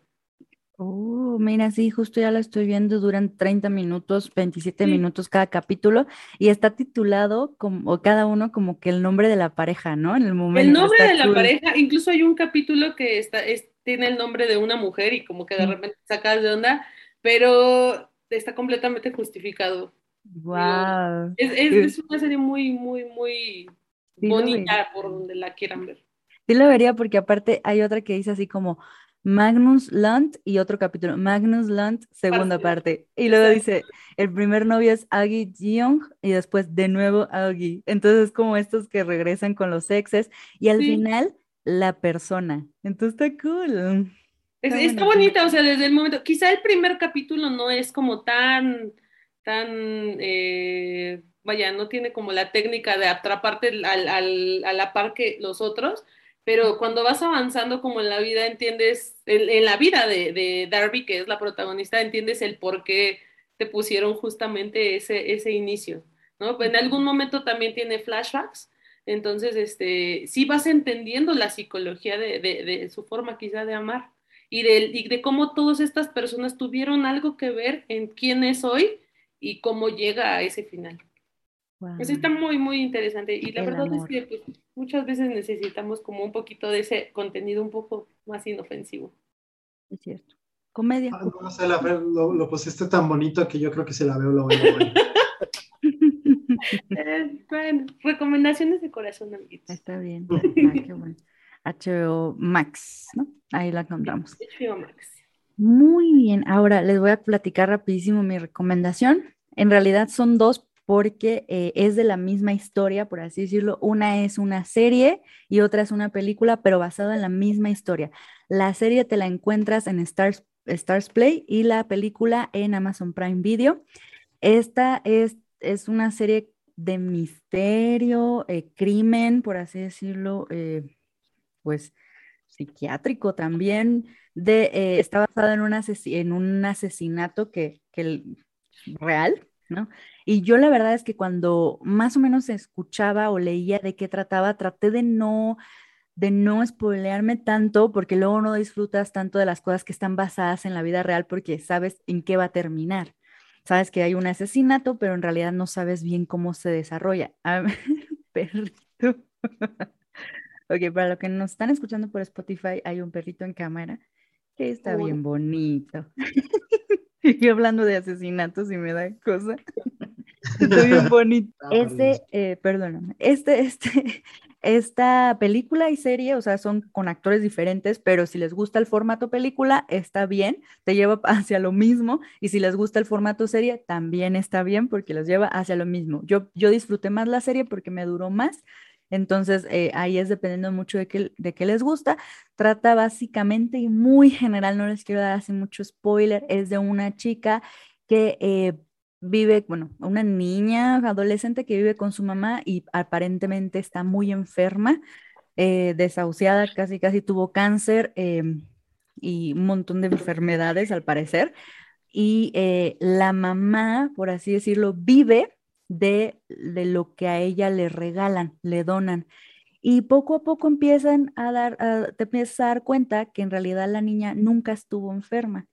Oh, mira, sí, justo ya lo estoy viendo, duran 30 minutos, 27 minutos cada capítulo y está titulado como cada uno como que el nombre de la pareja, ¿no? En el momento. El nombre de la pareja, incluso hay un capítulo que está, tiene el nombre de una mujer y como que de repente sacas de onda, pero está completamente justificado. Wow. Es, una serie muy, muy, muy bonita por donde la quieran ver. Sí lo vería porque aparte hay otra que dice así como Magnus Lunt y otro capítulo, Magnus Lunt, segunda parte. Y luego dice, el primer novio es Aggie Jeong y después de nuevo Aggie. Entonces como estos que regresan con los exes y al final la persona. Entonces está cool. Está, bonita, o sea, desde el momento, quizá el primer capítulo no es como tan, tan, eh, vaya, no tiene como la técnica de atraparte al, al, a la par que los otros, pero cuando vas avanzando como en la vida, entiendes, en, la vida de, de, Darby, que es la protagonista, entiendes el por qué te pusieron justamente ese, ese inicio, ¿no? en algún momento también tiene flashbacks, entonces, este, sí vas entendiendo la psicología de, de, su forma quizá de amar y de, y de cómo todas estas personas tuvieron algo que ver en quién es hoy y cómo llega a ese final. Pues está muy, muy interesante. Y la verdad es que pues, muchas veces necesitamos como un poquito de ese contenido un poco más inofensivo. Es cierto. Comedia. Ah, no, sé, lo, lo, pusiste tan bonito que yo creo que se la veo lo voy a Eh, bueno, recomendaciones de corazón, amiguitos. Está bien. Ah, qué bueno. HBO Max, ¿no? Ahí la encontramos. HBO Max. Muy bien. Ahora les voy a platicar rapidísimo mi recomendación. En realidad son dos porque eh, es de la misma historia, por así decirlo. Una es una serie y otra es una película, pero basada en la misma historia. La serie te la encuentras en Stars, Stars Play y la película en Amazon Prime Video. Esta es, es una serie de misterio, eh, crimen, por así decirlo, eh, pues psiquiátrico también, de, eh, está basado en un, en un asesinato que, que real, ¿no? Y yo la verdad es que cuando más o menos escuchaba o leía de qué trataba, traté de no de no spoilearme tanto porque luego no disfrutas tanto de las cosas que están basadas en la vida real porque sabes en qué va a terminar. Sabes que hay un asesinato, pero en realidad no sabes bien cómo se desarrolla. A ver, perrito. Ok, para los que nos están escuchando por Spotify, hay un perrito en cámara que está Uy. bien bonito. Y yo hablando de asesinatos y me da cosa. Está bien bonito. Este, eh, perdóname, este, este, esta película y serie, o sea, son con actores diferentes, pero si les gusta el formato película, está bien, te lleva hacia lo mismo, y si les gusta el formato serie, también está bien porque los lleva hacia lo mismo. Yo, yo disfruté más la serie porque me duró más, entonces eh, ahí es dependiendo mucho de qué, de qué les gusta. Trata básicamente y muy general, no les quiero dar así mucho spoiler, es de una chica que eh, vive, bueno, una niña adolescente que vive con su mamá y aparentemente está muy enferma, eh, desahuciada, casi casi tuvo cáncer y un montón de enfermedades al parecer. Y la mamá, por así decirlo, vive de, de lo que a ella le regalan, le donan. Y poco a poco empiezan a dar, a- te a dar cuenta que en realidad la niña nunca estuvo enferma.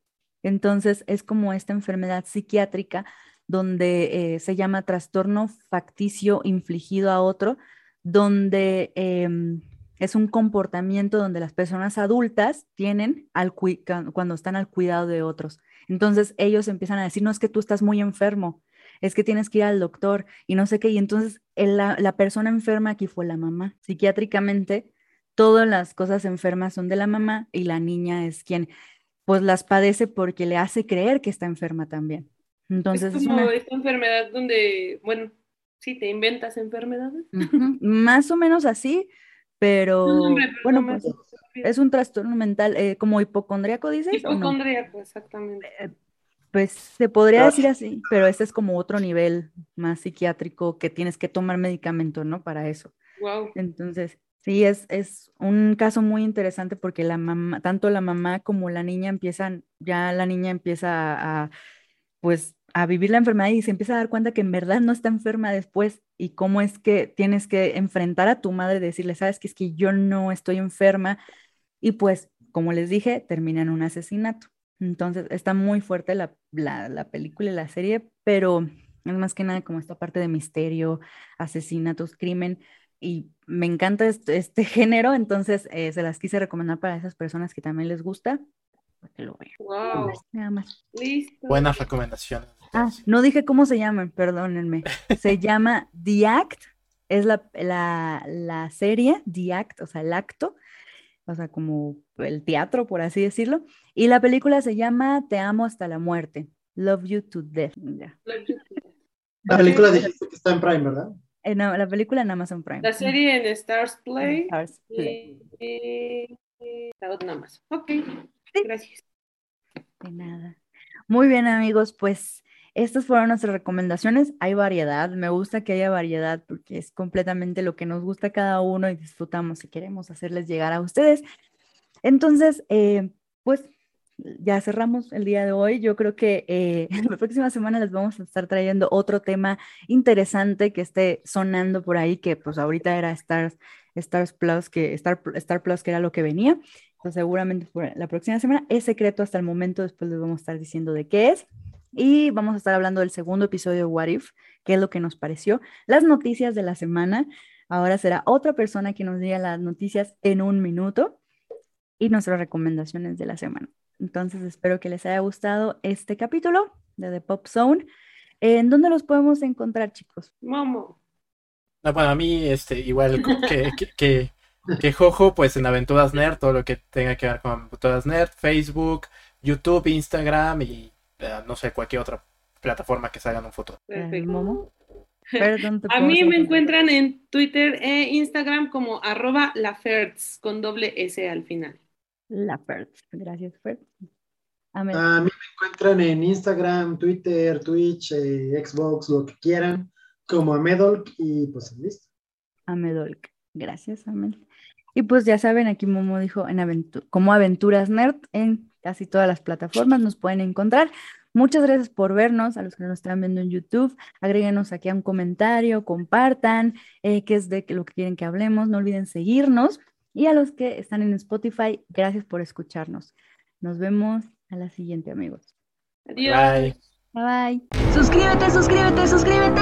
Entonces es como esta enfermedad psiquiátrica donde eh, se llama trastorno facticio infligido a otro, donde em, es un comportamiento donde las personas adultas tienen al cuando están al cuidado de otros. Entonces ellos empiezan a decir, no es que tú estás muy enfermo, es que tienes que ir al doctor y no sé qué. Y entonces el- la, la persona enferma aquí fue la mamá. Psiquiátricamente, todas las cosas enfermas son de la mamá y la niña es quien pues las padece porque le hace creer que está enferma también. Entonces es es como una... esta enfermedad donde, bueno, sí, te inventas enfermedades. Más o menos así, pero No, hombre, pero bueno, no pues es un trastorno mental eh, como hipocondríaco, dices. Hipocondríaco, exactamente. Pues se podría decir así, pero este es como otro nivel más psiquiátrico que tienes que tomar medicamento, ¿no? Para eso. Wow. Entonces, sí, es, es un caso muy interesante porque la mamá, tanto la mamá como la niña empiezan, ya la niña empieza a, a, pues, a vivir la enfermedad y se empieza a dar cuenta que en verdad no está enferma después y cómo es que tienes que enfrentar a tu madre y decirle, sabes que es que yo no estoy enferma y pues, como les dije, termina en un asesinato. Entonces, está muy fuerte la, la, la película y la serie, pero es más que nada como esta parte de misterio, asesinatos, crimen, y me encanta este, este género, entonces eh, se las quise recomendar para esas personas que también les gusta, para que lo vean. Wow. Nada más. Listo. Buenas recomendaciones. Ah, no dije cómo se llaman, perdónenme. Se llama The Act, es la, la, la serie, The Act, o sea, el acto, o sea, como el teatro, por así decirlo. Y la película se llama Te amo hasta la muerte, Love You to Death. Ya. La película dijiste que está en Prime, ¿verdad? Eh, no, la película en Amazon Prime. La serie en Stars Play. Stars Play. La otra nada más. Ok, gracias. De nada. Muy bien, amigos, pues estas fueron nuestras recomendaciones. Hay variedad, me gusta que haya variedad porque es completamente lo que nos gusta a cada uno y disfrutamos y queremos hacerles llegar a ustedes. Entonces, eh, pues ya cerramos el día de hoy. Yo creo que eh, la próxima semana les vamos a estar trayendo otro tema interesante que esté sonando por ahí, que pues ahorita era Stars, Stars Plus, que Star, Star Plus, que era lo que venía. Entonces, seguramente por la próxima semana es secreto hasta el momento, después les vamos a estar diciendo de qué es. Y vamos a estar hablando del segundo episodio de What If, qué es lo que nos pareció, las noticias de la semana. Ahora será otra persona que nos diga las noticias en un minuto y nuestras recomendaciones de la semana. Entonces, espero que les haya gustado este capítulo de The Pop Zone. ¿En dónde los podemos encontrar, chicos? Momo. No, bueno, a mí, este, igual que, que, que, que Jojo, pues en Aventuras Nerd, todo lo que tenga que ver con Aventuras Nerd, Facebook, YouTube, Instagram y eh, no sé, cualquier otra plataforma que salga en un futuro. Perfecto. Momo. Pero, ¿dónde te A mí me encuentran en Twitter e Instagram como arroba lafertz con doble S al final. La Fer. Gracias, Fer. Amén. A mí me encuentran en Instagram, Twitter, Twitch, eh, Xbox, lo que quieran, como Amedolk y pues listo. Amedolk. Gracias, Amel. Y pues ya saben, aquí Momo dijo en aventu- como Aventuras Nerd en casi todas las plataformas nos pueden encontrar. Muchas gracias por vernos, a los que nos están viendo en YouTube. Agréguenos aquí a un comentario, compartan eh, qué es de lo que quieren que hablemos. No olviden seguirnos. Y a los que están en Spotify, gracias por escucharnos. Nos vemos a la siguiente, amigos. Adiós. Bye. Bye bye. Suscríbete, suscríbete, suscríbete.